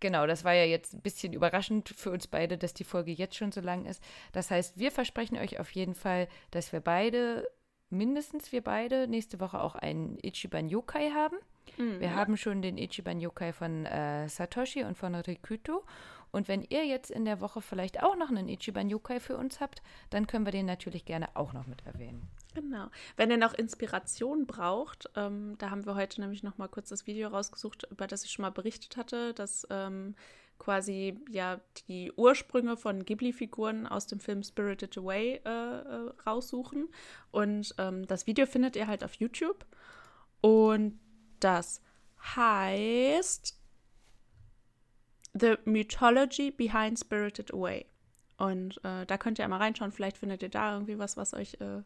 Genau, das war ja jetzt ein bisschen überraschend für uns beide, dass die Folge jetzt schon so lang ist. Das heißt, wir versprechen euch auf jeden Fall, dass wir beide, mindestens wir beide, nächste Woche auch einen Ichiban Yokai haben. Mhm. Wir haben schon den Ichiban Yokai von äh, Satoshi und von Rikuto. Und wenn ihr jetzt in der Woche vielleicht auch noch einen Ichiban Yokai für uns habt, dann können wir den natürlich gerne auch noch mit erwähnen. Genau. Wenn ihr noch Inspiration braucht, ähm, da haben wir heute nämlich noch mal kurz das Video rausgesucht, über das ich schon mal berichtet hatte, dass ähm, quasi ja die Ursprünge von Ghibli-Figuren aus dem Film Spirited Away äh, äh, raussuchen. Und ähm, das Video findet ihr halt auf YouTube. Und das heißt The Mythology Behind Spirited Away. Und äh, da könnt ihr einmal reinschauen. Vielleicht findet ihr da irgendwie was, was euch äh,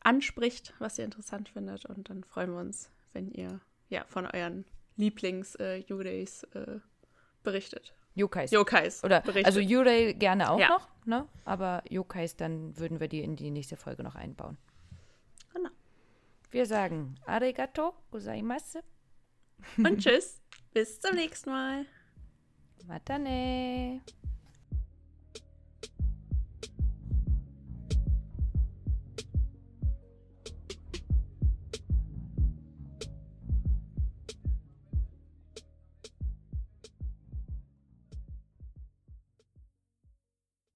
anspricht, was ihr interessant findet. Und dann freuen wir uns, wenn ihr ja von euren Lieblings-Judays äh, berichtet. Yokais. Yokais. Oder berichtet. also Yurei gerne auch Ja. noch, ne? Aber Yokais, dann würden wir die in die nächste Folge noch einbauen. Genau. Wir sagen Arigato gozaimasu. Und tschüss. Bis zum nächsten Mal. Matane.